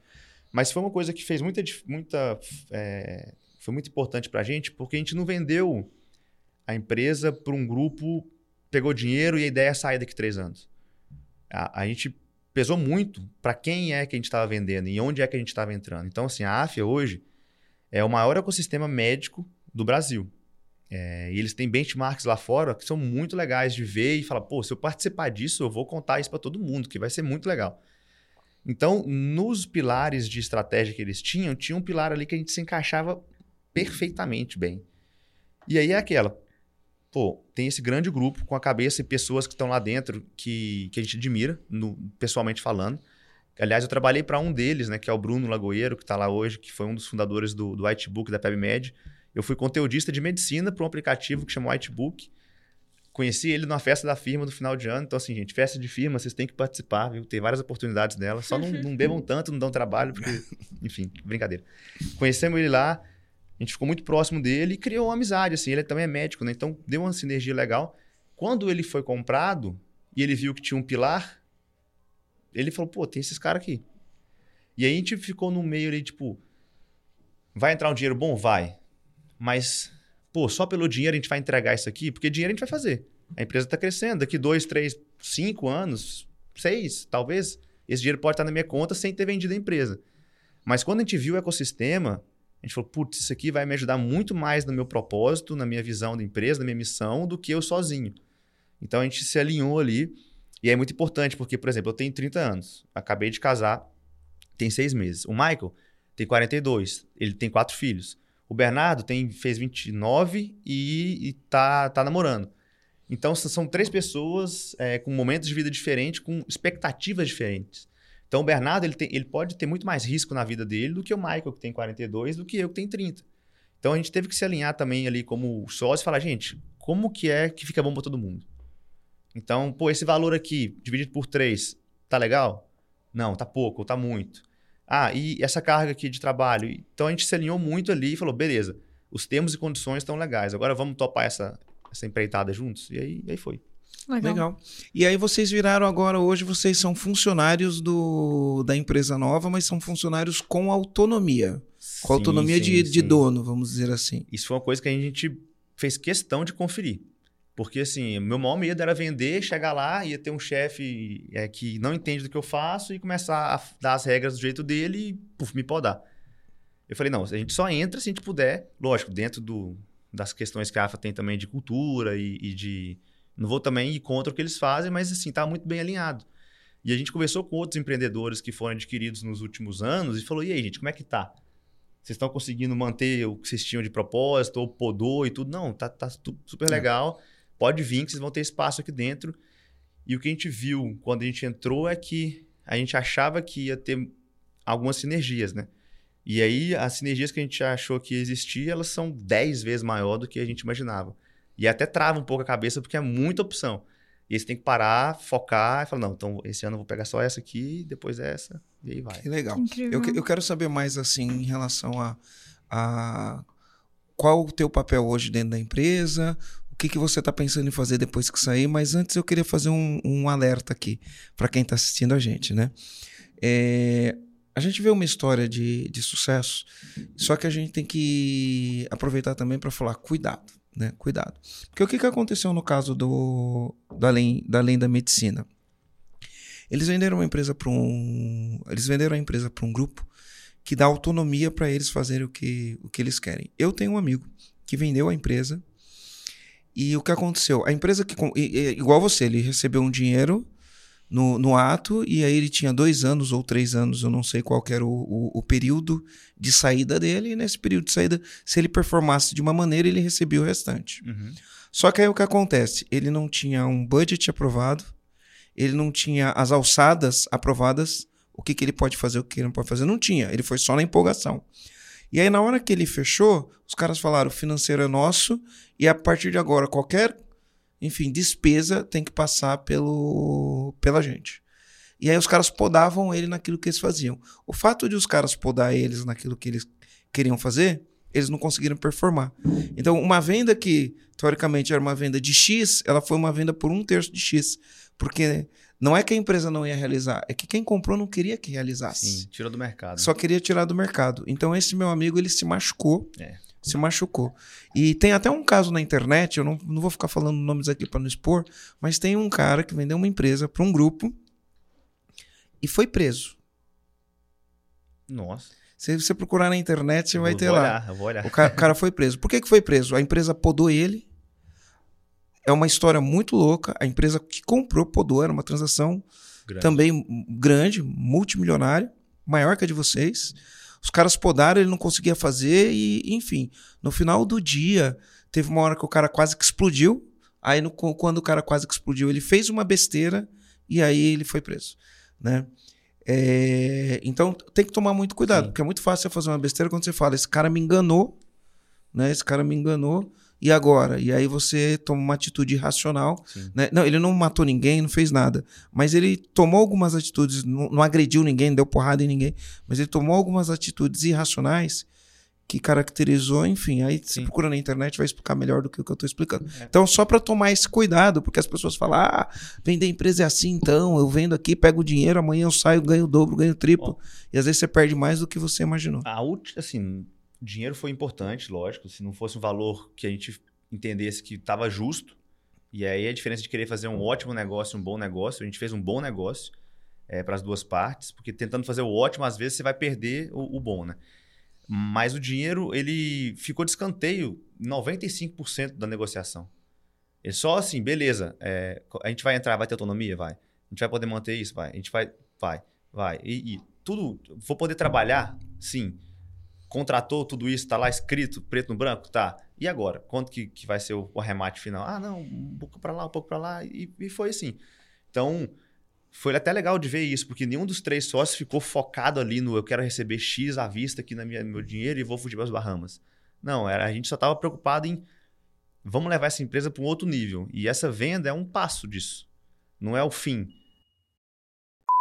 Speaker 1: Mas foi uma coisa que fez muita. muita é, foi muito importante para a gente, porque a gente não vendeu a empresa para um grupo, pegou dinheiro e a ideia é sair daqui três anos. A, a gente pesou muito para quem é que a gente estava vendendo e onde é que a gente estava entrando. Então, assim, a AFIA hoje é o maior ecossistema médico do Brasil. É, e eles têm benchmarks lá fora que são muito legais de ver e falar, pô, se eu participar disso, eu vou contar isso para todo mundo, que vai ser muito legal. Então, nos pilares de estratégia que eles tinham, tinha um pilar ali que a gente se encaixava perfeitamente bem. E aí é aquela, pô, tem esse grande grupo com a cabeça e pessoas que estão lá dentro que, que a gente admira, no, pessoalmente falando. Aliás, eu trabalhei para um deles, né, que é o Bruno Lagoeiro, que está lá hoje, que foi um dos fundadores do, do Whitebook da PebMed. Eu fui conteudista de medicina para um aplicativo que chama Whitebook. Conheci ele numa festa da firma no final de ano. Então, assim, gente, festa de firma, vocês têm que participar, viu? Tem várias oportunidades dela. Só não, não bebam tanto, não dão trabalho, porque, enfim, brincadeira. Conhecemos ele lá, a gente ficou muito próximo dele e criou uma amizade, assim. Ele também é médico, né? Então, deu uma sinergia legal. Quando ele foi comprado e ele viu que tinha um pilar, ele falou, pô, tem esses caras aqui. E aí a gente ficou no meio ali, tipo, vai entrar um dinheiro bom? Vai. Mas pô, só pelo dinheiro a gente vai entregar isso aqui, porque dinheiro a gente vai fazer. A empresa está crescendo, daqui dois, três, cinco anos, seis, talvez, esse dinheiro pode estar na minha conta sem ter vendido a empresa. Mas quando a gente viu o ecossistema, a gente falou, putz, isso aqui vai me ajudar muito mais no meu propósito, na minha visão da empresa, na minha missão, do que eu sozinho. Então a gente se alinhou ali. E é muito importante, porque, por exemplo, eu tenho 30 anos, acabei de casar, tem seis meses. O Michael tem 42, ele tem quatro filhos. O Bernardo tem, fez 29 e, e tá, tá namorando. Então, são três pessoas é, com momentos de vida diferentes, com expectativas diferentes. Então, o Bernardo ele, tem, ele pode ter muito mais risco na vida dele do que o Michael, que tem 42, do que eu, que tenho 30. Então, a gente teve que se alinhar também ali como sócio e falar, gente, como que é que fica bom para todo mundo? Então, pô, esse valor aqui, dividido por três, tá legal? Não, tá pouco, ou tá muito. Ah, e essa carga aqui de trabalho. Então a gente se alinhou muito ali e falou: beleza, os termos e condições estão legais. Agora vamos topar essa, essa empreitada juntos? E aí, e aí foi.
Speaker 2: Legal. Legal. E aí vocês viraram agora, hoje vocês são funcionários do, da empresa nova, mas são funcionários com autonomia. Com sim, autonomia sim, de, sim. de dono, vamos dizer assim.
Speaker 1: Isso foi uma coisa que a gente fez questão de conferir. Porque, assim, meu maior medo era vender, chegar lá, ia ter um chefe é, que não entende do que eu faço e começar a dar as regras do jeito dele e, puf, me podar. Eu falei, não, a gente só entra se a gente puder, lógico, dentro do, das questões que a AFA tem também de cultura e, e, de... Não vou também ir contra o que eles fazem, mas, assim, tá muito bem alinhado. E a gente conversou com outros empreendedores que foram adquiridos nos últimos anos e falou, e aí, gente, como é que tá? Vocês estão conseguindo manter o que vocês tinham de propósito, ou podou e tudo? Não, tá, tá super é. legal. É pode vir que vocês vão ter espaço aqui dentro. E o que a gente viu quando a gente entrou é que a gente achava que ia ter algumas sinergias, né? E aí, as sinergias que a gente achou que existia, elas são 10 vezes maior do que a gente imaginava. E até trava um pouco a cabeça, porque é muita opção. E aí você tem que parar, focar e falar, não, então esse ano eu vou pegar só essa aqui, depois essa, e aí vai.
Speaker 2: Que legal. Eu, eu quero saber mais, assim, em relação a, a qual o teu papel hoje dentro da empresa, o que, que você está pensando em fazer depois que sair, mas antes eu queria fazer um, um alerta aqui para quem está assistindo a gente, né? É, a gente vê uma história de, de sucesso, só que a gente tem que aproveitar também para falar cuidado, né? Cuidado. Porque o que, que aconteceu no caso do, da, além, da além da medicina? Eles venderam uma empresa para um. Eles venderam a empresa para um grupo que dá autonomia para eles fazerem o que, o que eles querem. Eu tenho um amigo que vendeu a empresa e o que aconteceu? A empresa que. Igual você, ele recebeu um dinheiro no, no ato, e aí ele tinha dois anos ou três anos, eu não sei qual era o, o, o, período de saída dele, e nesse período de saída, se ele performasse de uma maneira, ele recebia o restante. Uhum. Só que aí o que acontece? Ele não tinha um budget aprovado, ele não tinha as alçadas aprovadas, o que, que ele pode fazer, o que ele não pode fazer. Não tinha, ele foi só na empolgação. E aí, na hora que ele fechou, os caras falaram: o financeiro é nosso, e a partir de agora, qualquer, enfim, despesa tem que passar pelo, pela gente. E aí os caras podavam ele naquilo que eles faziam. O fato de os caras podar eles naquilo que eles queriam fazer, eles não conseguiram performar. Então, uma venda que, teoricamente, era uma venda de X, ela foi uma venda por um terço de X. Porque não é que a empresa não ia realizar, é que quem comprou não queria que realizasse.
Speaker 1: Sim, tirou do mercado.
Speaker 2: Só queria tirar do mercado. Então, esse meu amigo, ele se machucou.
Speaker 1: É.
Speaker 2: Se machucou. E tem até um caso na internet, eu não, não vou ficar falando nomes aqui para não expor, mas tem um cara que vendeu uma empresa para um grupo e foi preso.
Speaker 1: Nossa.
Speaker 2: Se você procurar na internet, você
Speaker 1: Eu
Speaker 2: vai ter lá.
Speaker 1: olhar, olhar.
Speaker 2: O cara, o cara foi preso. Por que, que foi preso? A empresa podou ele. É uma história muito louca. A empresa que comprou podou. Era uma transação
Speaker 1: Grande.
Speaker 2: também grande, multimilionária, maior que a de vocês. Os caras podaram, ele não conseguia fazer e, enfim, no final do dia, teve uma hora que o cara quase que explodiu. Aí, no- quando o cara quase que explodiu, ele fez uma besteira e aí ele foi preso, né? É, então, tem que tomar muito cuidado,
Speaker 1: Sim.
Speaker 2: porque é muito fácil você fazer uma besteira quando você fala, esse cara me enganou, né? Esse cara me enganou, e agora? E aí você toma uma atitude irracional
Speaker 1: Sim.
Speaker 2: né? Não, ele não matou ninguém, não fez nada. Mas ele tomou algumas atitudes, não, não agrediu ninguém, não deu porrada em ninguém, mas ele tomou algumas atitudes irracionais que caracterizou, enfim. Aí você
Speaker 1: Sim.
Speaker 2: procura na internet vai explicar melhor do que o que eu estou explicando. Então, só para tomar esse cuidado, porque as pessoas falam: ah, vender empresa é assim, então, eu vendo aqui, pego o dinheiro, amanhã eu saio, ganho o dobro, ganho o triplo. E às vezes você perde mais do que você imaginou.
Speaker 1: A ulti- assim, dinheiro foi importante, lógico. Se não fosse um valor que a gente entendesse que estava justo, e aí a diferença de querer fazer um ótimo negócio, um bom negócio, a gente fez um bom negócio para as duas partes, porque tentando fazer o ótimo, às vezes você vai perder o, o bom, né? Mas o dinheiro, ele ficou de escanteio em 95% da negociação. Ele só assim, beleza, é, a gente vai entrar, vai ter autonomia? Vai. A gente vai poder manter isso? Vai. A gente vai, vai, vai. E, e tudo, vou poder trabalhar? Sim. Contratou tudo isso, tá lá escrito, preto no branco? Tá. E agora? Quanto que, que vai ser o, arremate final? Ah, não, um pouco para lá, um pouco para lá. E, e foi assim. Então, foi até legal de ver isso, porque nenhum dos três sócios ficou focado ali no eu quero receber X à vista aqui na minha, meu dinheiro e vou fugir para as Bahamas. Não, era, a gente só estava preocupado em vamos levar essa empresa para um outro nível. E essa venda é um passo disso. Não é o fim.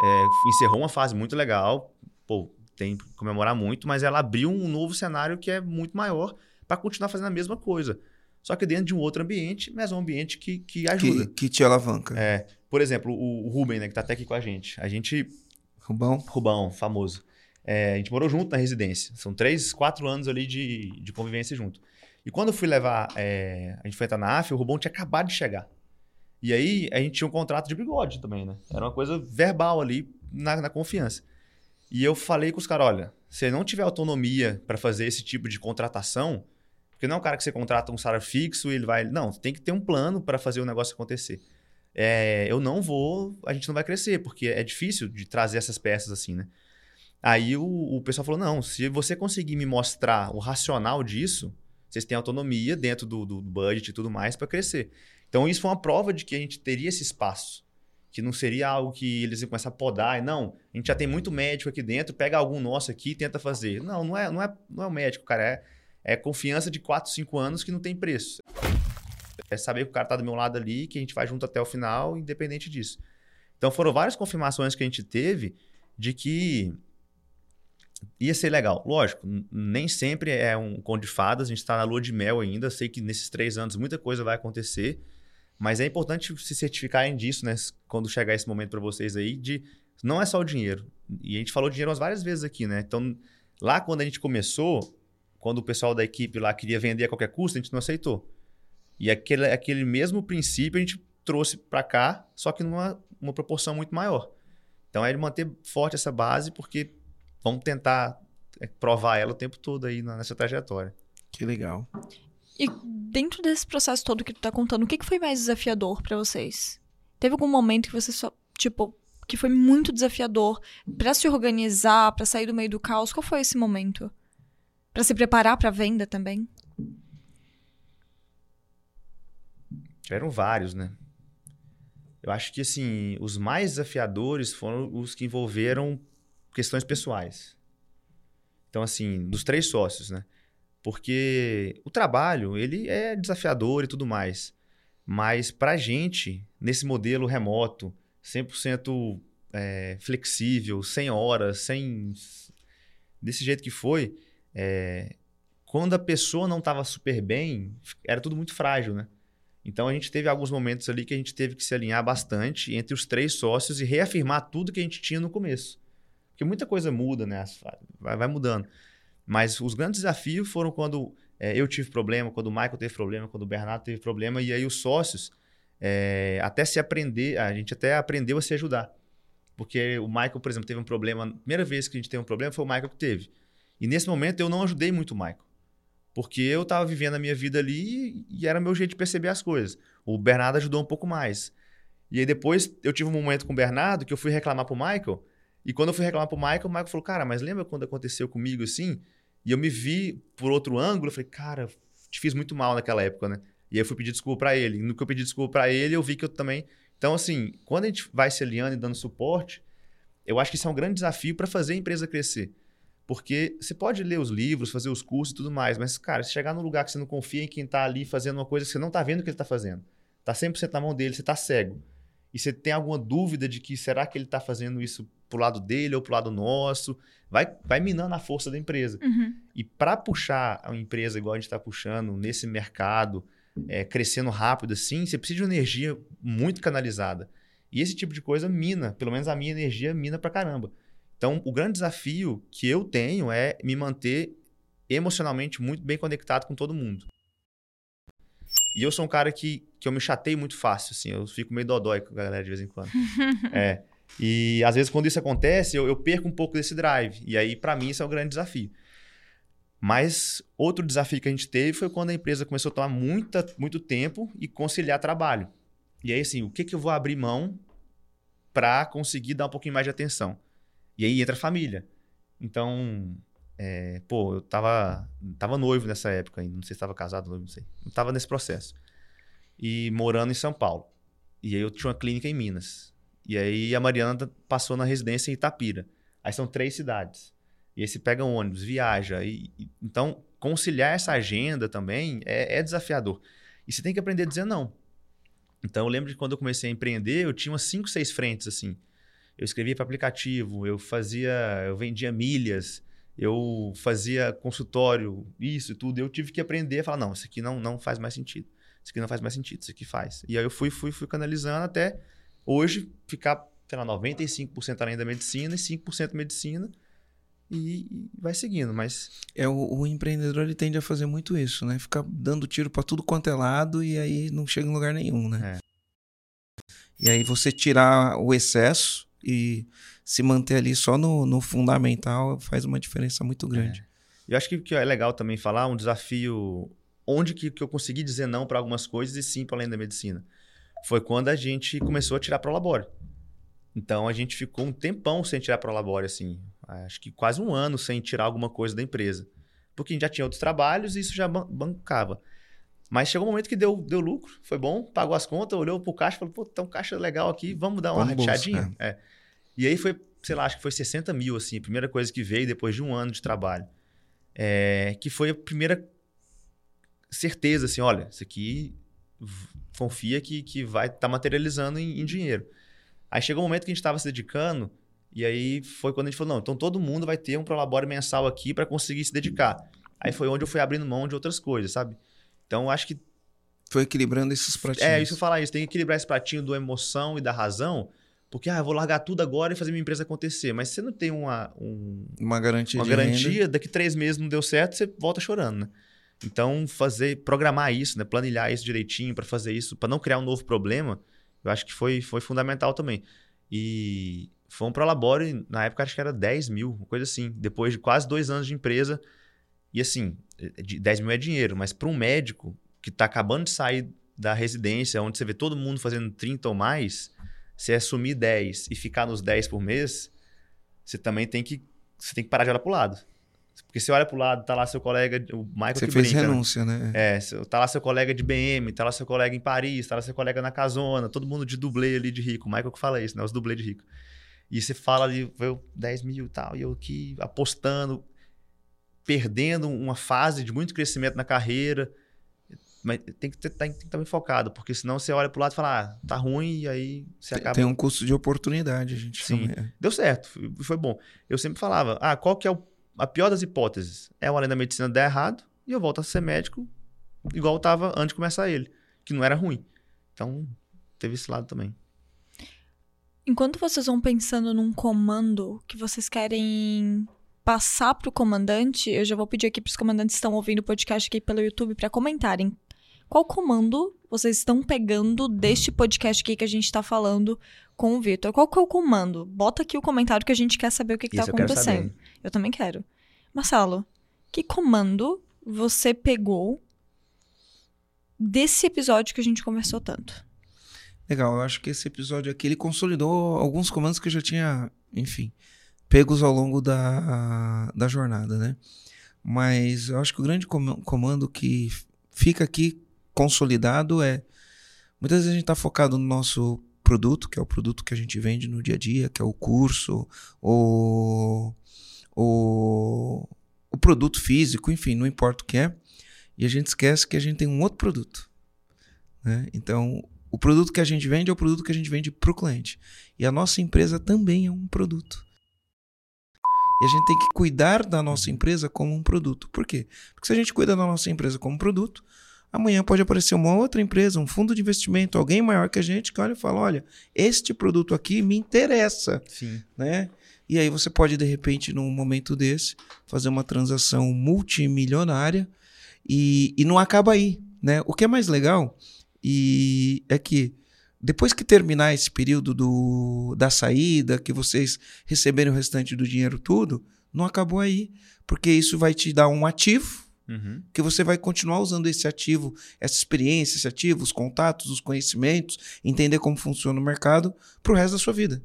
Speaker 1: É, encerrou uma fase muito legal. Pô, tem que comemorar muito, mas ela abriu um novo cenário que é muito maior para continuar fazendo a mesma coisa. Só que dentro de um outro ambiente, mas um ambiente que, que ajuda.
Speaker 2: Que, que te alavanca.
Speaker 1: É, por exemplo, o, o Ruben, né, que tá até aqui com a gente. A gente
Speaker 2: Rubão.
Speaker 1: Rubão, famoso. É, a gente morou junto na residência. São três, quatro anos ali de, de convivência junto. E quando eu fui levar, é, a gente foi entrar na AF, o Rubão tinha acabado de chegar. E aí a gente tinha um contrato de bigode também, né? Era uma coisa verbal ali na, na confiança. E eu falei com os caras: olha, se não tiver autonomia para fazer esse tipo de contratação, porque não é um cara que você contrata um salário fixo e ele vai. Não, tem que ter um plano para fazer o negócio acontecer. É, eu não vou, a gente não vai crescer, porque é difícil de trazer essas peças assim, né? Aí o, o pessoal falou: não, se você conseguir me mostrar o racional disso, vocês têm autonomia dentro do, do budget e tudo mais para crescer. Então isso foi uma prova de que a gente teria esse espaço. Que não seria algo que eles iam começar a podar. E, não, a gente já tem muito médico aqui dentro, pega algum nosso aqui e tenta fazer. Não, não é, não é, não é o médico, cara. É, é confiança de 4, 5 anos que não tem preço. É saber que o cara tá do meu lado ali, que a gente vai junto até o final, independente disso. Então foram várias confirmações que a gente teve de que ia ser legal. Lógico, nem sempre é um conto de fadas, a gente está na lua de mel ainda. Sei que nesses três anos muita coisa vai acontecer, mas é importante se certificarem disso, né? Quando chegar esse momento para vocês aí, de não é só o dinheiro. E a gente falou dinheiro umas várias vezes aqui, né? Então, lá quando a gente começou, quando o pessoal da equipe lá queria vender a qualquer custo, a gente não aceitou. E aquele, aquele mesmo princípio a gente trouxe para cá, só que numa uma proporção muito maior. Então é de manter forte essa base, porque vamos tentar é, provar ela o tempo todo aí nessa trajetória.
Speaker 2: Que legal.
Speaker 3: E dentro desse processo todo que tu tá contando, o que, que foi mais desafiador pra vocês? Teve algum momento que você só, tipo, que foi muito desafiador pra se organizar, pra sair do meio do caos? Qual foi esse momento? Pra se preparar pra venda também?
Speaker 1: Tiveram vários, né? Eu acho que, assim, os mais desafiadores foram os que envolveram questões pessoais. Então, assim, dos três sócios, né? Porque o trabalho, ele é desafiador e tudo mais. Mas pra gente, nesse modelo remoto, 100% é, flexível, sem horas, sem... Desse jeito que foi, é, quando a pessoa não estava super bem, era tudo muito frágil, né? Então a gente teve alguns momentos ali que a gente teve que se alinhar bastante entre os três sócios e reafirmar tudo que a gente tinha no começo. Porque muita coisa muda, né? Vai mudando. Mas os grandes desafios foram quando é, eu tive problema, quando o Michael teve problema, quando o Bernardo teve problema, e aí os sócios, é, até se aprender, a gente até aprendeu a se ajudar. Porque o Michael, por exemplo, teve um problema, a primeira vez que a gente teve um problema foi o Michael que teve. E nesse momento eu não ajudei muito o Michael. Porque eu estava vivendo a minha vida ali e era meu jeito de perceber as coisas. O Bernardo ajudou um pouco mais. E aí depois eu tive um momento com o Bernardo que eu fui reclamar pro Michael. E quando eu fui reclamar pro Michael, o Michael falou: Cara, mas lembra quando aconteceu comigo assim? E eu me vi por outro ângulo. Eu falei: Cara, te fiz muito mal naquela época, né? E aí eu fui pedir desculpa para ele. E no que eu pedi desculpa para ele, eu vi que eu também. Então, assim, quando a gente vai se alinhando e dando suporte, eu acho que isso é um grande desafio para fazer a empresa crescer. Porque você pode ler os livros, fazer os cursos e tudo mais, mas, cara, se chegar num lugar que você não confia em quem está ali fazendo uma coisa que você não está vendo o que ele está fazendo, está 100% na mão dele, você está cego, e você tem alguma dúvida de que será que ele está fazendo isso pro lado dele ou pro lado nosso, vai, vai minando a força da empresa.
Speaker 3: Uhum.
Speaker 1: E para puxar a empresa igual a gente está puxando nesse mercado, é, crescendo rápido assim, você precisa de uma energia muito canalizada. E esse tipo de coisa mina, pelo menos a minha energia mina pra caramba. Então, o grande desafio que eu tenho é me manter emocionalmente muito bem conectado com todo mundo. E eu sou um cara que, que eu me chateio muito fácil, assim. Eu fico meio dodói com a galera de vez em quando. é. E às vezes, quando isso acontece, eu, eu perco um pouco desse drive. E aí, para mim, isso é um grande desafio. Mas outro desafio que a gente teve foi quando a empresa começou a tomar muita, muito tempo e conciliar trabalho. E aí, assim, o que, que eu vou abrir mão para conseguir dar um pouquinho mais de atenção? E aí entra a família. Então, é, pô, eu tava, tava noivo nessa época ainda. Não sei se estava casado, não sei. Eu tava nesse processo. E morando em São Paulo. E aí eu tinha uma clínica em Minas. E aí a Mariana passou na residência em Itapira. Aí são três cidades. E aí você pega um ônibus, viaja. E, e, então, conciliar essa agenda também é, é desafiador. E você tem que aprender a dizer não. Então, eu lembro de quando eu comecei a empreender, eu tinha umas cinco, seis frentes, assim eu escrevia para aplicativo, eu fazia, eu vendia milhas, eu fazia consultório, isso e tudo. Eu tive que aprender a falar, não, isso aqui não, não faz mais sentido. Isso aqui não faz mais sentido, isso aqui faz. E aí eu fui, fui, fui canalizando até hoje ficar, sei lá, 95% além da medicina e 5% medicina e, vai seguindo, mas...
Speaker 2: É, o, o, empreendedor ele tende a fazer muito isso, né? Ficar dando tiro para tudo quanto é lado e aí não chega em lugar nenhum, né? É. E aí você tirar o excesso e se manter ali só no, no fundamental faz uma diferença muito grande. É.
Speaker 1: Eu acho que, que é legal também falar um desafio onde que, que eu consegui dizer não para algumas coisas e sim para além da medicina. Foi quando a gente começou a tirar para o labore. Então a gente ficou um tempão sem tirar para o labore, assim, acho que quase um ano sem tirar alguma coisa da empresa. Porque a gente já tinha outros trabalhos e isso já bancava. Mas chegou um momento que deu, deu lucro, foi bom, pagou as contas, olhou pro caixa e falou, pô, tem um caixa legal aqui, vamos dar uma rachadinha? É. é. E aí foi, sei lá, acho que foi 60 mil, assim, a primeira coisa que veio depois de um ano de trabalho. É, que foi a primeira certeza, assim, olha, isso aqui confia que, que vai estar tá materializando em, em, dinheiro. Aí chegou um momento que a gente estava se dedicando, e aí foi quando a gente falou, não, então todo mundo vai ter um Prolabore mensal aqui para conseguir se dedicar. Aí foi onde eu fui abrindo mão de outras coisas, sabe? Então, acho que.
Speaker 2: Foi equilibrando esses pratinhos.
Speaker 1: É, isso falar isso. Tem que equilibrar esse pratinho da emoção e da razão. Porque, ah, eu vou largar tudo agora e fazer minha empresa acontecer. Mas você não tem uma, um,
Speaker 2: uma garantia,
Speaker 1: uma garantia daqui três meses não deu certo, você volta chorando, né? Então, fazer, programar isso, né? planilhar isso direitinho para fazer isso, para não criar um novo problema, eu acho que foi, foi fundamental também. E foi um Prolabore, na época acho que era 10 mil, uma coisa assim. Depois de quase dois anos de empresa, e assim, 10 mil é dinheiro, mas para um médico que está acabando de sair da residência, onde você vê todo mundo fazendo 30 ou mais, você assumir 10 e ficar nos 10 por mês, você também tem que, você tem que parar de olhar para o lado. Porque você olha pro lado, tá lá seu colega, o Michael
Speaker 2: Você
Speaker 1: que
Speaker 2: fez
Speaker 1: brinca, né?
Speaker 2: renúncia, né?
Speaker 1: É, tá lá seu colega de BM, tá lá seu colega em Paris, tá lá seu colega na Casona, todo mundo de dublê ali de rico. O Michael que fala isso, né? Os dublê de rico. E você fala ali, eu 10 mil e tal, e eu aqui apostando, perdendo uma fase de muito crescimento na carreira. Mas tem que, ter, tem que estar bem focado, porque senão você olha pro lado e fala, ah, tá ruim, e aí você acaba.
Speaker 2: Tem um custo de oportunidade, a gente
Speaker 1: Sim.
Speaker 2: chama. é.
Speaker 1: Deu certo, foi- foi bom. Eu sempre falava, ah, qual que é o- a pior das hipóteses? É o além da medicina dar errado e eu volto a ser médico igual eu tava antes de começar ele, que não era ruim. Então, teve esse lado também.
Speaker 3: Enquanto vocês vão pensando num comando que vocês querem passar pro comandante, eu já vou pedir aqui pros comandantes que estão ouvindo o podcast aqui pelo YouTube para comentarem qual comando vocês estão pegando deste podcast aqui que a gente tá falando com o Vitor. Qual que é o comando? Bota aqui o comentário que a gente quer saber o que, tá
Speaker 1: eu quero
Speaker 3: acontecendo.
Speaker 1: saber.
Speaker 3: Eu também quero. Marcelo, que comando você pegou desse episódio que a gente conversou tanto?
Speaker 2: Legal, eu acho que esse episódio aqui ele consolidou alguns comandos que eu já tinha, enfim, pegos ao longo da, da jornada, né? Mas eu acho que o grande com- comando que fica aqui consolidado é muitas vezes a gente está focado no nosso produto, que é o produto que a gente vende no dia a dia, que é o curso, o, o, o produto físico, enfim, não importa o que é, e a gente esquece que a gente tem um outro produto. Né? Então, o produto que a gente vende é o produto que a gente vende para o cliente. E a nossa empresa também é um produto. E a gente tem que cuidar da nossa empresa como um produto. Por quê? Porque se a gente cuida da nossa empresa como um produto, amanhã pode aparecer uma outra empresa, um fundo de investimento, alguém maior que a gente, que olha e fala: olha, este produto aqui me interessa
Speaker 1: Sim.
Speaker 2: né? E aí você pode, de repente, num momento desse, fazer uma transação multimilionária e, e não acaba aí, né? O que é mais legal e é que depois que terminar esse período do, da saída, que vocês receberem o restante do dinheiro tudo, não acabou aí, porque isso vai te dar um ativo
Speaker 1: Uhum.
Speaker 2: que você vai continuar usando esse ativo, essa experiência, esse ativo, os contatos, os conhecimentos, entender como funciona o mercado para o resto da sua vida.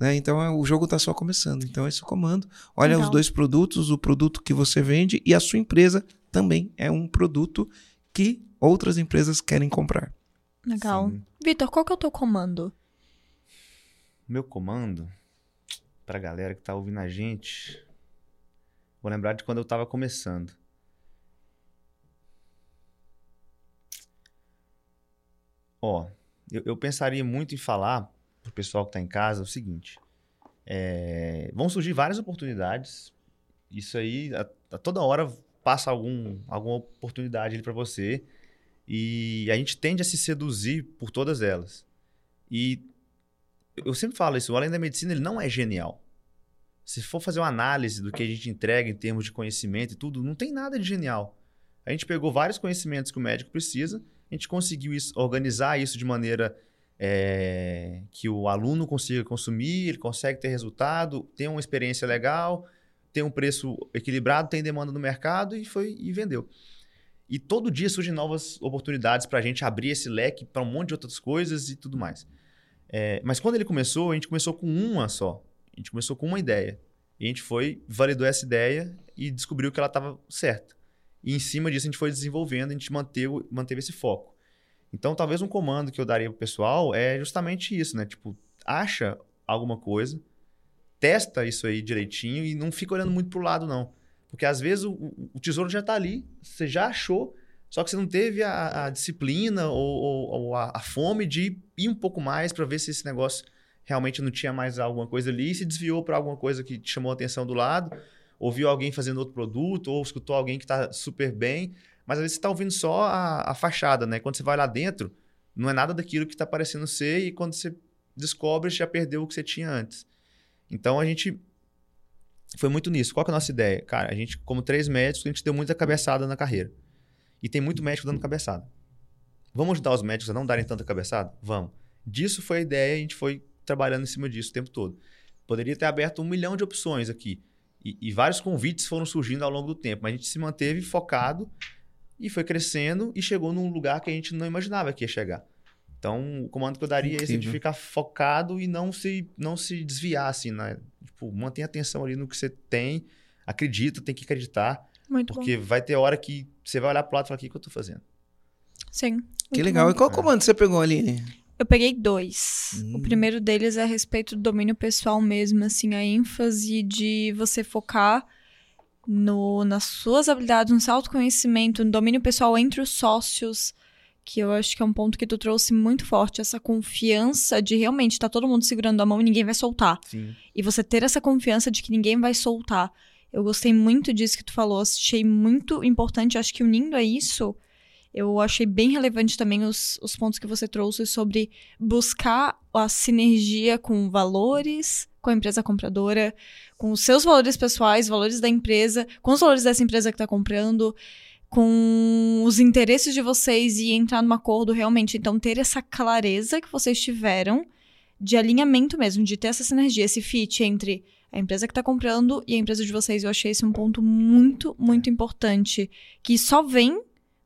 Speaker 2: Né? Então é, o jogo está só começando. Então esse é o comando. Olha
Speaker 3: Legal.
Speaker 2: os dois produtos, o produto que você vende e a sua empresa também é um produto que outras empresas querem comprar.
Speaker 3: Legal. Vitor, qual que é o teu comando?
Speaker 1: Meu comando, pra galera que tá ouvindo a gente, vou lembrar de quando eu tava começando. Ó, eu, eu pensaria muito em falar pro pessoal que tá em casa o seguinte: é, vão surgir várias oportunidades. Isso aí, a, a toda hora passa algum, alguma oportunidade ali para você. E a gente tende a se seduzir por todas elas. E eu sempre falo isso, o Além da Medicina ele não é genial. Se for fazer uma análise do que a gente entrega em termos de conhecimento e tudo, não tem nada de genial. A gente pegou vários conhecimentos que o médico precisa, a gente conseguiu isso- organizar isso de maneira é, que o aluno consiga consumir, ele consegue ter resultado, tem uma experiência legal, tem um preço equilibrado, tem demanda no mercado e foi e vendeu. E todo dia surgem novas oportunidades para a gente abrir esse leque para um monte de outras coisas e tudo mais. É, mas quando ele começou, a gente começou com uma só. A gente começou com uma ideia. E a gente foi, validou essa ideia e descobriu que ela estava certa. E em cima disso a gente foi desenvolvendo, a gente manteve, manteve esse foco. Então, talvez um comando que eu daria pro pessoal é justamente isso, né? Tipo, acha alguma coisa, testa isso aí direitinho e não fica olhando muito pro lado, não. Porque às vezes o, o- tesouro já tá ali, você já achou, só que você não teve a, a disciplina ou, ou- ou a, a fome de ir um pouco mais para ver se esse negócio realmente não tinha mais alguma coisa ali se desviou para alguma coisa que te chamou a atenção do lado, ouviu alguém fazendo outro produto ou escutou alguém que está super bem, mas às vezes você está ouvindo só a, a fachada, né? Quando você vai lá dentro, não é nada daquilo que está parecendo ser e quando você descobre, já perdeu o que você tinha antes. Então a gente foi muito nisso. Qual que é a nossa ideia? Cara, a gente, como três médicos, a gente deu muita cabeçada na carreira. E tem muito médico dando cabeçada. Vamos ajudar os médicos a não darem tanta cabeçada? Vamos. Disso foi a ideia a gente foi trabalhando em cima disso o tempo todo. Poderia ter aberto um milhão de opções aqui. E, e vários convites foram surgindo ao longo do tempo. Mas a gente se manteve focado e foi crescendo e chegou num lugar que a gente não imaginava que ia chegar. Então, o comando que eu daria é esse de
Speaker 2: Incrível.
Speaker 1: ficar focado e não se, não se desviar, assim, né? Tipo, mantenha atenção ali no que você tem, acredita, tem que acreditar,
Speaker 3: Muito
Speaker 1: porque vai ter hora que você vai olhar pro lado e falar, o que, que eu tô fazendo?
Speaker 3: bom. Sim.
Speaker 2: Que legal.
Speaker 3: bom.
Speaker 2: E qual comando você pegou, Aline?
Speaker 3: Eu peguei dois.
Speaker 2: Hum.
Speaker 3: O primeiro deles é a respeito do domínio pessoal mesmo, assim, a ênfase de você focar no, nas suas habilidades, no seu autoconhecimento, no domínio pessoal entre os sócios, que eu acho que é um ponto que tu trouxe muito forte, essa confiança de realmente estar todo mundo segurando a mão e ninguém vai soltar.
Speaker 1: Sim.
Speaker 3: E você ter essa confiança de que ninguém vai soltar. Eu gostei muito disso que tu falou, achei muito importante, acho que unindo a isso, eu achei bem relevante também os, os pontos que você trouxe sobre buscar a sinergia com valores, com a empresa compradora, com os seus valores pessoais, valores da empresa, com os valores dessa empresa que está comprando, com os interesses de vocês e entrar num acordo realmente. Então, ter essa clareza que vocês tiveram de alinhamento mesmo, de ter essa sinergia, esse fit entre a empresa que está comprando e a empresa de vocês. Eu achei esse um ponto muito, muito importante, que só vem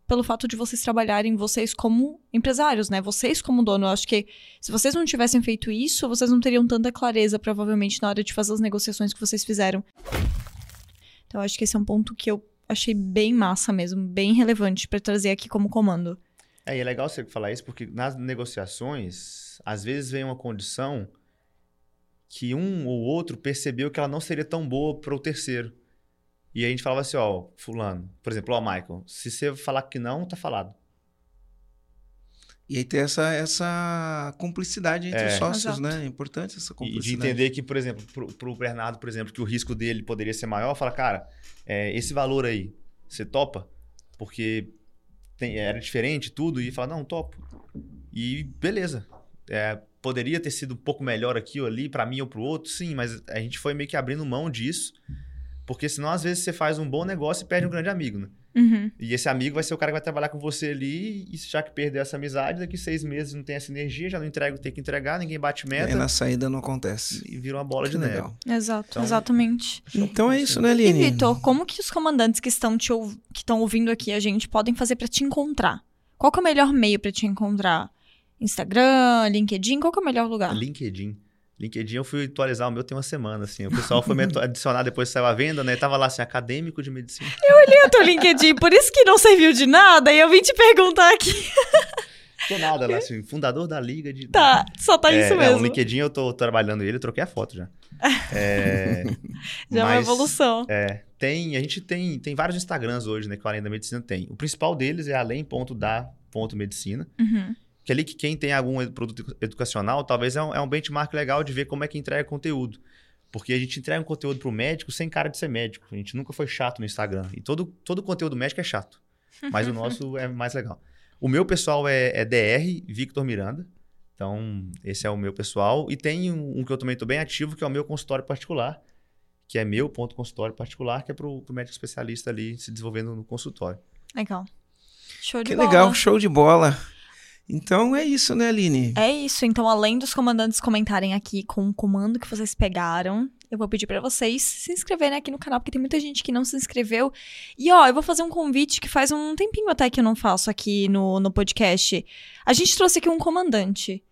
Speaker 3: pelo fato de vocês trabalharem vocês como empresários, né? Vocês como dono. Eu acho que se vocês não tivessem feito isso, vocês não teriam tanta clareza, provavelmente, na hora de fazer as negociações que vocês fizeram. Então, acho que esse é um ponto que eu achei bem massa mesmo, bem relevante para trazer aqui como comando.
Speaker 1: É, e é legal você falar isso, porque nas negociações, às vezes vem uma condição que um ou outro percebeu que ela não seria tão boa para o terceiro. E aí a gente falava assim, ó, fulano, por exemplo, ó, Michael, se você falar que não, tá falado.
Speaker 2: E aí ter essa, essa cumplicidade entre
Speaker 1: É.
Speaker 2: os sócios,
Speaker 3: Exato.
Speaker 2: né? É importante essa
Speaker 1: E
Speaker 2: cumplicidade.
Speaker 1: de entender que, por exemplo, pro, pro Bernardo, por exemplo, que o risco dele poderia ser maior, fala, cara, é, esse valor aí, você topa? Porque tem- era diferente tudo, e fala, não, topo. E beleza. É, poderia ter sido um pouco melhor aqui ou ali, pra mim ou pro outro, sim, mas a gente foi meio que abrindo mão disso, porque senão às vezes você faz um bom negócio e perde um grande amigo, né?
Speaker 3: Uhum.
Speaker 1: E esse amigo vai ser o cara que vai trabalhar com você ali, e já que perder essa amizade, daqui seis meses não tem essa energia, já não entrega o que tem que entregar, ninguém bate
Speaker 2: E
Speaker 1: meta
Speaker 2: aí na saída não acontece.
Speaker 1: e vira uma bola
Speaker 2: Que
Speaker 1: de neve.
Speaker 2: legal.
Speaker 3: Exato,
Speaker 1: Então-
Speaker 3: exatamente.
Speaker 2: Então é isso, né,
Speaker 3: E,
Speaker 2: Aline?
Speaker 3: Vitor, como que os comandantes que estão te ouv- que estão ouvindo aqui a gente podem fazer para te encontrar? Qual que é o melhor meio para te encontrar? Instagram, LinkedIn, qual que é o melhor lugar?
Speaker 1: LinkedIn. LinkedIn eu fui atualizar o meu tem uma semana, assim. O pessoal foi me adicionar depois que saiu a venda, né? Tava lá assim, acadêmico de medicina.
Speaker 3: Eu tô LinkedIn, por isso que não serviu de nada, e eu vim te perguntar aqui.
Speaker 1: Não nada lá, assim, fundador da liga de...
Speaker 3: Tá, só tá
Speaker 1: É,
Speaker 3: isso mesmo.
Speaker 1: o LinkedIn eu tô trabalhando ele, eu troquei a foto já. É,
Speaker 3: Já é uma evolução.
Speaker 1: É, tem, a gente tem, tem vários Instagrams hoje, né, que o Além da Medicina tem. O principal deles é além.da.medicina,
Speaker 3: Uhum.
Speaker 1: Que ali que quem tem algum produto educacional, talvez é um, é um benchmark legal de ver como é que entrega conteúdo. Porque a gente entrega um conteúdo pro médico sem cara de ser médico. A gente nunca foi chato no Instagram. E todo, todo conteúdo médico é chato. Mas o nosso é mais legal. O meu pessoal é, é DR Victor Miranda. Então, esse é o meu pessoal. E tem um, um que eu também estou bem ativo, que é o meu consultório particular, que é meu ponto consultório particular, que é pro, pro médico especialista ali se desenvolvendo no consultório.
Speaker 3: Legal. Show de
Speaker 2: Que
Speaker 3: bola.
Speaker 2: legal, show de bola. Então é isso, né, Aline?
Speaker 3: É isso. Então, além dos comandantes comentarem aqui com o comando que vocês pegaram, eu vou pedir pra vocês se inscreverem aqui no canal, porque tem muita gente que não se inscreveu. E, ó, eu vou fazer um convite que faz um tempinho até que eu não faço aqui no, no podcast. A gente trouxe aqui um comandante.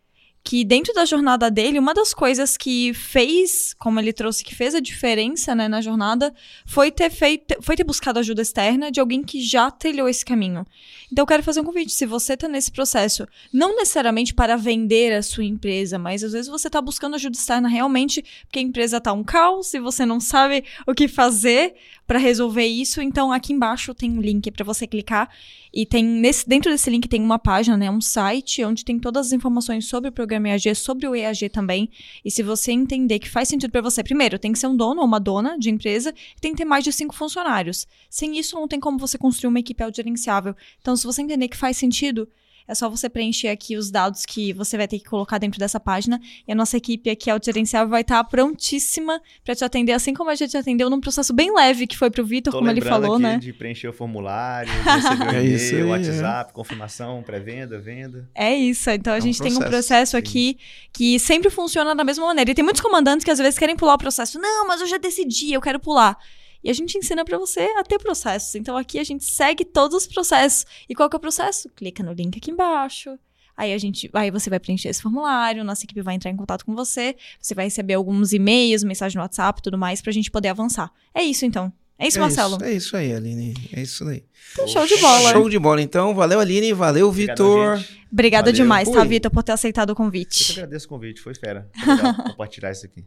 Speaker 3: Que dentro da jornada dele, uma das coisas que fez, como ele trouxe, que fez a diferença né, na jornada, foi ter feito, foi ter buscado ajuda externa de alguém que já trilhou esse caminho. Então eu quero fazer um convite. Se você tá nesse processo, não necessariamente para vender a sua empresa, mas às vezes você está buscando ajuda externa realmente porque a empresa tá um caos e você não sabe o que fazer para resolver isso. Então aqui embaixo tem um link para você clicar e tem nesse dentro desse link tem uma página, né, um site onde tem todas as informações sobre o programa EAG, sobre o EAG também. E se você entender que faz sentido para você, primeiro tem que ser um dono ou uma dona de empresa e tem que ter mais de cinco funcionários. Sem isso não tem como você construir uma equipe autogerenciável. Então se você entender que faz sentido é só você preencher aqui os dados que você vai ter que colocar dentro dessa página. E a nossa equipe aqui, autogerenciável, vai estar prontíssima para te atender, assim como a gente atendeu num processo bem leve que foi pro Vitor,
Speaker 1: Tô
Speaker 3: como ele falou,
Speaker 1: aqui
Speaker 3: né?
Speaker 1: de preencher o formulário, receber o
Speaker 2: É isso
Speaker 1: e-mail,
Speaker 2: aí,
Speaker 1: WhatsApp, confirmação, pré-venda, venda.
Speaker 3: É isso. Então a
Speaker 2: É um
Speaker 3: gente tem um
Speaker 2: processo,
Speaker 3: processo
Speaker 1: sim.
Speaker 3: aqui que sempre funciona da mesma maneira. E tem muitos comandantes que às vezes querem pular o processo. Não, mas eu já decidi, eu quero pular. E a gente ensina pra você a ter processos. Então aqui a gente segue todos os processos. E qual que é o processo? Clica no link aqui embaixo. Aí a gente, aí você vai preencher esse formulário, nossa equipe vai entrar em contato com você, você vai receber alguns e-mails, mensagem no WhatsApp e tudo mais pra gente poder avançar. É isso então. É isso,
Speaker 2: é
Speaker 3: Marcelo.
Speaker 2: Isso, é isso aí, Aline. É isso aí.
Speaker 3: Então, show de bola.
Speaker 2: Show de bola, então. Valeu, Aline. Valeu, Vitor.
Speaker 3: Obrigada
Speaker 1: Valeu.
Speaker 3: demais, tá,
Speaker 2: Fui.
Speaker 3: Vitor, por ter aceitado o
Speaker 1: Eu que
Speaker 3: convite.
Speaker 1: agradeço o convite, foi fera. Foi legal compartilhar isso aqui.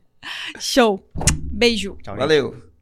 Speaker 3: Show. Beijo.
Speaker 1: Tchau, gente.
Speaker 2: Valeu.